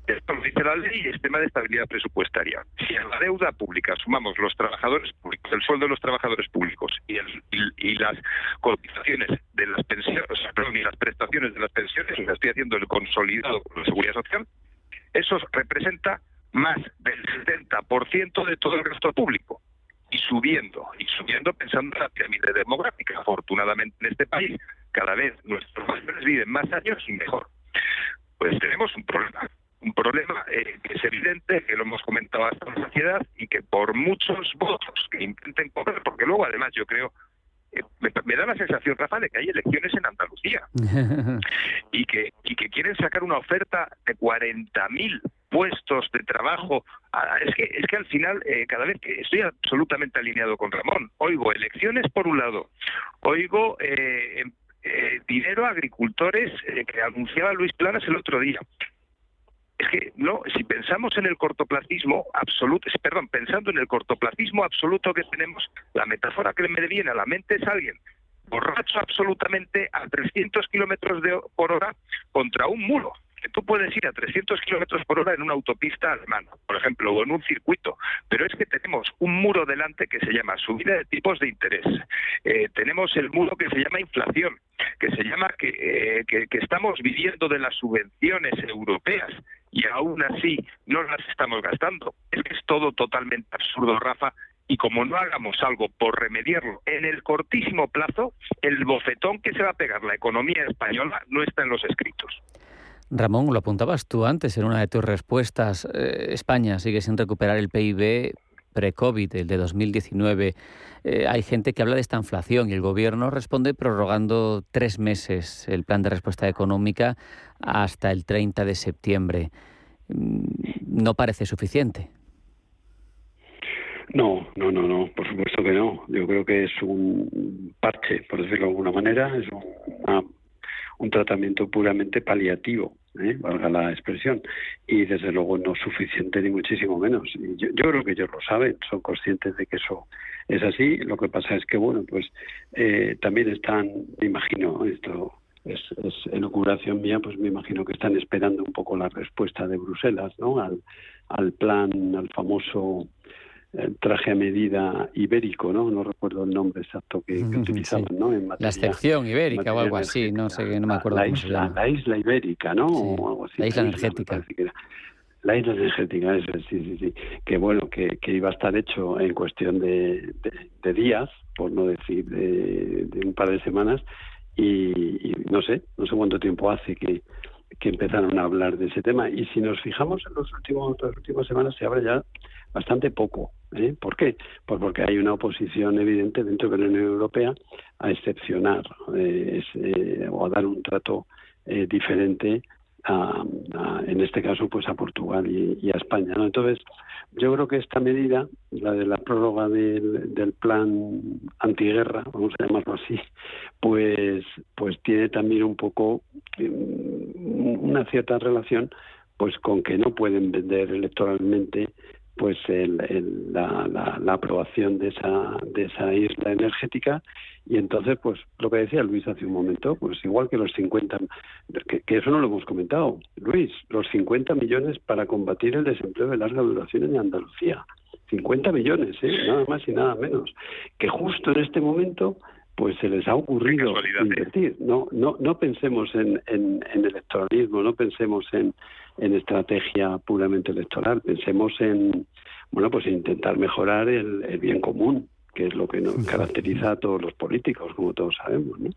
Esto lo dice la ley y es tema de estabilidad presupuestaria. Si en la deuda pública sumamos los trabajadores públicos, el sueldo de los trabajadores públicos y, y, las cotizaciones de las pensiones, o sea, perdón, y las prestaciones de las pensiones, o sea, estoy haciendo el consolidado con la seguridad social, eso representa más del 70% de todo el gasto público y subiendo, y subiendo pensando en la pirámide demográfica. Afortunadamente en este país cada vez nuestros mayores viven más años y mejor. Pues tenemos un problema, un problema eh, que es evidente, que lo hemos comentado hasta la sociedad y que por muchos votos que intenten coger, porque luego además yo creo eh, me, da la sensación, Rafa, de que hay elecciones en Andalucía y que y que quieren sacar una oferta de 40.000 puestos de trabajo. Ah, es que, es que al final, eh, cada vez que estoy absolutamente alineado con Ramón, oigo elecciones por un lado, oigo eh, em, eh, dinero a agricultores que anunciaba Luis Planas el otro día. Es que no, si pensamos en el cortoplacismo absoluto, perdón, pensando en el cortoplacismo absoluto que tenemos, la metáfora que me viene a la mente es alguien borracho absolutamente a 300 kilómetros por hora contra un muro. Tú puedes ir a 300 kilómetros por hora en una autopista alemana, por ejemplo, o en un circuito, pero es que tenemos un muro delante que se llama subida de tipos de interés. Eh, tenemos el muro que se llama inflación, que se llama eh, que, que estamos viviendo de las subvenciones europeas y aún así no las estamos gastando. Es que es todo totalmente absurdo, Rafa, y como no hagamos algo por remediarlo en el cortísimo plazo, el bofetón que se va a pegar la economía española no está en los escritos. Ramón, lo apuntabas tú antes en una de tus respuestas. Eh, España sigue sin recuperar el PIB pre-COVID, el de 2019. Eh, hay gente que habla de esta inflación y el gobierno responde prorrogando tres meses el plan de respuesta económica hasta el 30 de septiembre. Mm, no parece suficiente. No, no, no, no, por supuesto que no. Yo creo que es un parche, por decirlo de alguna manera, es un tratamiento puramente paliativo ¿eh? valga la expresión, y desde luego no suficiente ni muchísimo menos. Y yo, creo que ellos lo saben, son conscientes de que eso es así. Lo que pasa es que, bueno, pues eh, también están, me imagino, esto es, es elucubración mía, pues me imagino que están esperando un poco la respuesta de Bruselas, ¿no? Al, al plan, al famoso traje a medida ibérico, ¿no? No recuerdo el nombre exacto que, utilizaban, ¿no? En la excepción ibérica o algo así, no sé, no me acuerdo la cómo isla, se llama. La isla ibérica, ¿no? O algo así. La isla energética. La isla energética, eso, sí, sí, sí. Que bueno, que, que iba a estar hecho en cuestión de, de, días, por no decir de, de, un par de semanas, y, y no sé, no sé cuánto tiempo hace que, que empezaron a hablar de ese tema. Y si nos fijamos en los últimos, las últimas semanas, se habla ya bastante poco. ¿eh? ¿Por qué? Pues porque hay una oposición evidente dentro de la Unión Europea a excepcionar eh, eh, o a dar un trato diferente a, en este caso pues a Portugal y, a España entonces yo creo que esta medida la de la prórroga del, plan antiguerra vamos a llamarlo así pues pues tiene también un poco una cierta relación pues con que no pueden vender electoralmente pues el, la, la, aprobación de esa de esa isla energética y entonces pues lo que decía Luis hace un momento pues igual que los 50 que, que, eso no lo hemos comentado Luis los 50 millones para combatir el desempleo de larga duración en Andalucía 50 millones ¿eh? nada más y nada menos que justo en este momento pues se les ha ocurrido ¿eh? invertir. No, no, no pensemos en, en, en electoralismo, no pensemos en, en estrategia puramente electoral. Pensemos en, bueno, pues intentar mejorar el, bien común, que es lo que nos caracteriza a todos los políticos, como todos sabemos, ¿no?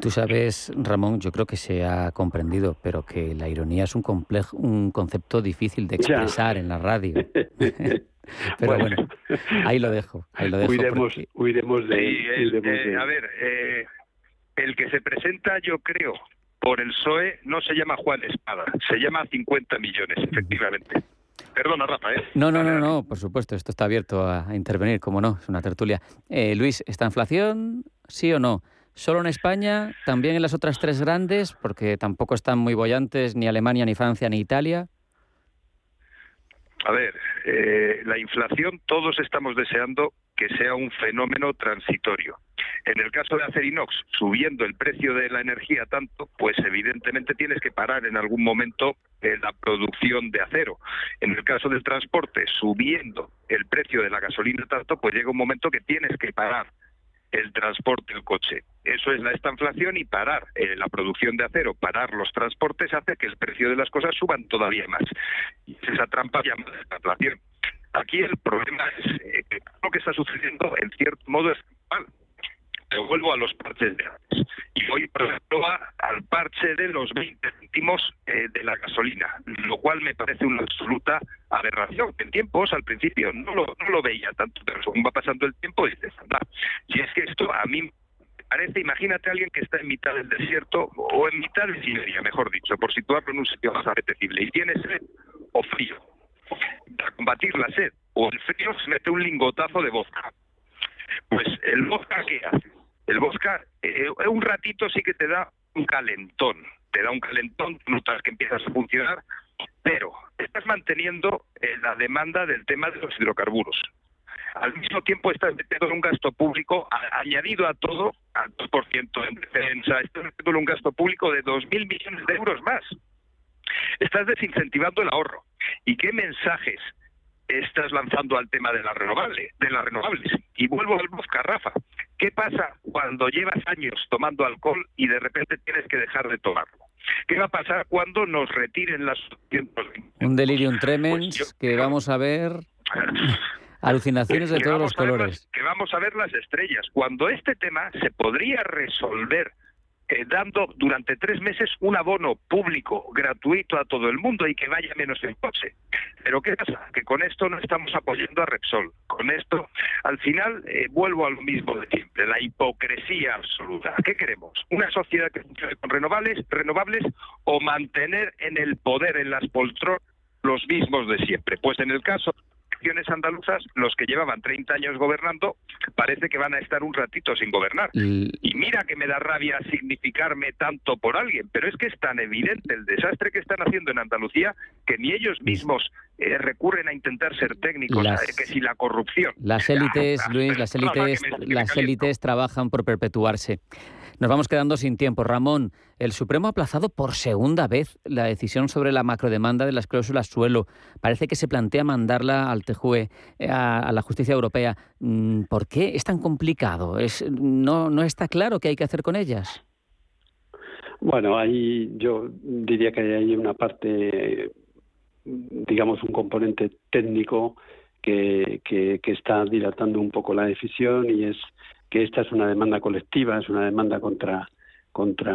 Tú sabes, Ramón, yo creo que se ha comprendido, pero que la ironía es un complejo, un concepto difícil de expresar en la radio. pero bueno. ahí lo dejo, ahí lo dejo. Huiremos, de, A ver, eh, el que se presenta, yo creo, por el PSOE no se llama Juan Espada, se llama 50 millones, efectivamente. Perdona, Rafa, ¿eh? No, no, no, no, por supuesto, esto está abierto a, intervenir, como no, es una tertulia. Eh, Luis, ¿esta inflación, sí o no? ¿Solo en España? ¿También en las otras tres grandes? Porque tampoco están muy bollantes ni Alemania, ni Francia, ni Italia. A ver, eh, la inflación todos estamos deseando que sea un fenómeno transitorio. En el caso de Acerinox, subiendo el precio de la energía tanto, pues evidentemente tienes que parar en algún momento la producción de acero. En el caso del transporte, subiendo el precio de la gasolina tanto, pues llega un momento que tienes que parar el transporte, el coche. Eso es la estanflación y parar eh, la producción de acero, parar los transportes hace que el precio de las cosas suban todavía más. Y esa trampa llamada estanflación. Aquí el problema es eh, que lo que está sucediendo en cierto modo es mal vuelvo a los parches de antes. Y voy, por ejemplo, al parche de los 20 céntimos eh, de la gasolina, lo cual me parece una absoluta aberración. En tiempos, al principio, no lo, no lo veía tanto, pero según va pasando el tiempo, dices, anda, si es que esto a mí parece, imagínate a alguien que está en mitad del desierto o en mitad de Siberia, mejor dicho, por situarlo en un sitio más apetecible, y tiene sed o frío. Para combatir la sed o el frío se mete un lingotazo de vodka. Pues el vodka, ¿qué hace? El vodka, eh, eh, un ratito sí que te da un calentón, te da un calentón, notas que empiezas a funcionar, pero estás manteniendo eh, la demanda del tema de los hidrocarburos. Al mismo tiempo estás metiendo un gasto público añadido a todo, al 2% en defensa, estás metiendo un gasto público de 2.000 millones de euros más. Estás desincentivando el ahorro. ¿Y qué mensajes estás lanzando al tema de la renovable, de las renovables? Y vuelvo al vodka, Rafa. ¿Qué pasa cuando llevas años tomando alcohol y de repente tienes que dejar de tomarlo? ¿Qué va a pasar cuando nos retiren las... Un delirium tremens pues que vamos a ver... Alucinaciones de todos los colores. que vamos a ver las estrellas. Cuando este tema se podría resolver eh, dando durante tres meses un abono público gratuito a todo el mundo y que vaya menos en coche. Pero ¿qué pasa? Que con esto no estamos apoyando a Repsol. Con esto, al final, eh, vuelvo a lo mismo de siempre, la hipocresía absoluta. ¿Qué queremos? ¿Una sociedad que funcione con renovables, renovables o mantener en el poder, en las poltronas, los mismos de siempre? Pues en el caso andaluzas, los que llevaban 30 años gobernando, parece que van a estar un ratito sin gobernar. Y mira que me da rabia significarme tanto por alguien, pero es que es tan evidente el desastre que están haciendo en Andalucía que ni ellos mismos eh, recurren a intentar ser técnicos, eh, que si la corrupción. Las élites, Luis, las élites, las élites trabajan por perpetuarse. Nos vamos quedando sin tiempo. Ramón, el Supremo ha aplazado por segunda vez la decisión sobre la macrodemanda de las cláusulas suelo. Parece que se plantea mandarla al TJUE, eh, a, la justicia europea. Mm, ¿Por qué es tan complicado? ¿Es, no, ¿No está claro qué hay que hacer con ellas? Bueno, ahí yo diría que hay una parte, digamos, un componente técnico que, que está dilatando un poco la decisión y es que esta es una demanda colectiva, es una demanda contra, contra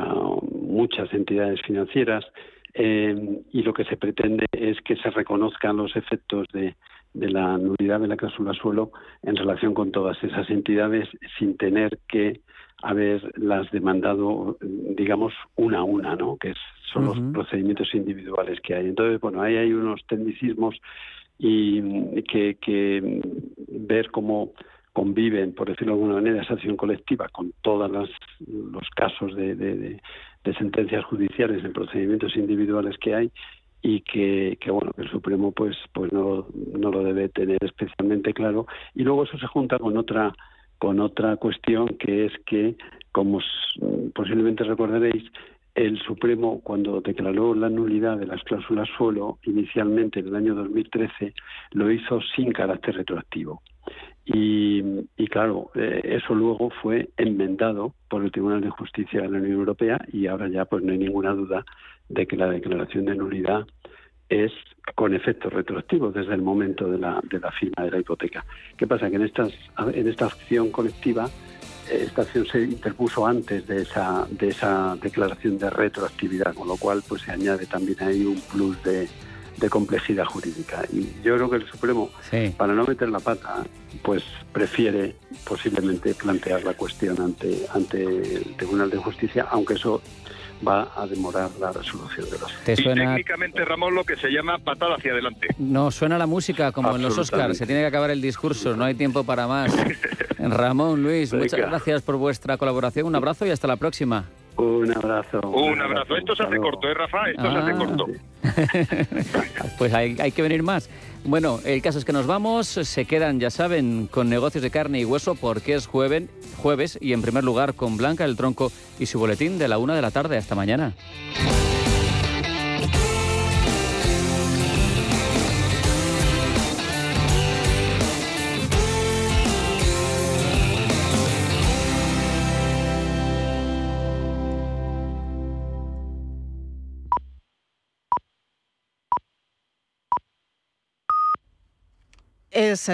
muchas entidades financieras eh, y lo que se pretende es que se reconozcan los efectos de, de la nulidad de la cláusula suelo en relación con todas esas entidades sin tener que haberlas demandado, digamos, una a una, ¿no? que son los procedimientos individuales que hay. Entonces, bueno, ahí hay unos tecnicismos y que, que ver cómo conviven, por decirlo de alguna manera, esa acción colectiva con todos los casos de, de, sentencias judiciales en procedimientos individuales que hay y que, que, bueno el Supremo pues pues no, no lo debe tener especialmente claro y luego eso se junta con otra con otra cuestión que es que como posiblemente recordaréis el Supremo, cuando declaró la nulidad de las cláusulas suelo, inicialmente en el año 2013, lo hizo sin carácter retroactivo. Y, claro, eh, eso luego fue enmendado por el Tribunal de Justicia de la Unión Europea y ahora ya pues no hay ninguna duda de que la declaración de nulidad es con efectos retroactivos desde el momento de la, de la firma de la hipoteca. ¿Qué pasa? Que en, estas, en esta acción colectiva, eh, esta acción se interpuso antes de esa, de esa declaración de retroactividad, con lo cual pues se añade también ahí un plus de, de complejidad jurídica. Y yo creo que el Supremo, para no meter la pata, pues prefiere posiblemente plantear la cuestión ante, ante el Tribunal de Justicia, aunque eso va a demorar la resolución de los ¿Te Y suena, técnicamente, Ramón, lo que se llama patada hacia adelante. no, suena la música como en los Oscars, se tiene que acabar el discurso, no hay tiempo para más. Ramón, Luis, muchas gracias por vuestra colaboración, un abrazo y hasta la próxima. Un abrazo. Un abrazo. Esto se hace corto, ¿eh, Rafa? Esto se hace Ah. corto. Pues hay, hay que venir más. Bueno, el caso es que nos vamos, se quedan, ya saben, con negocios de carne y hueso porque es jueves, jueves y en primer lugar con Blanca del Tronco y su boletín de la una de la tarde. Hasta mañana. Ez,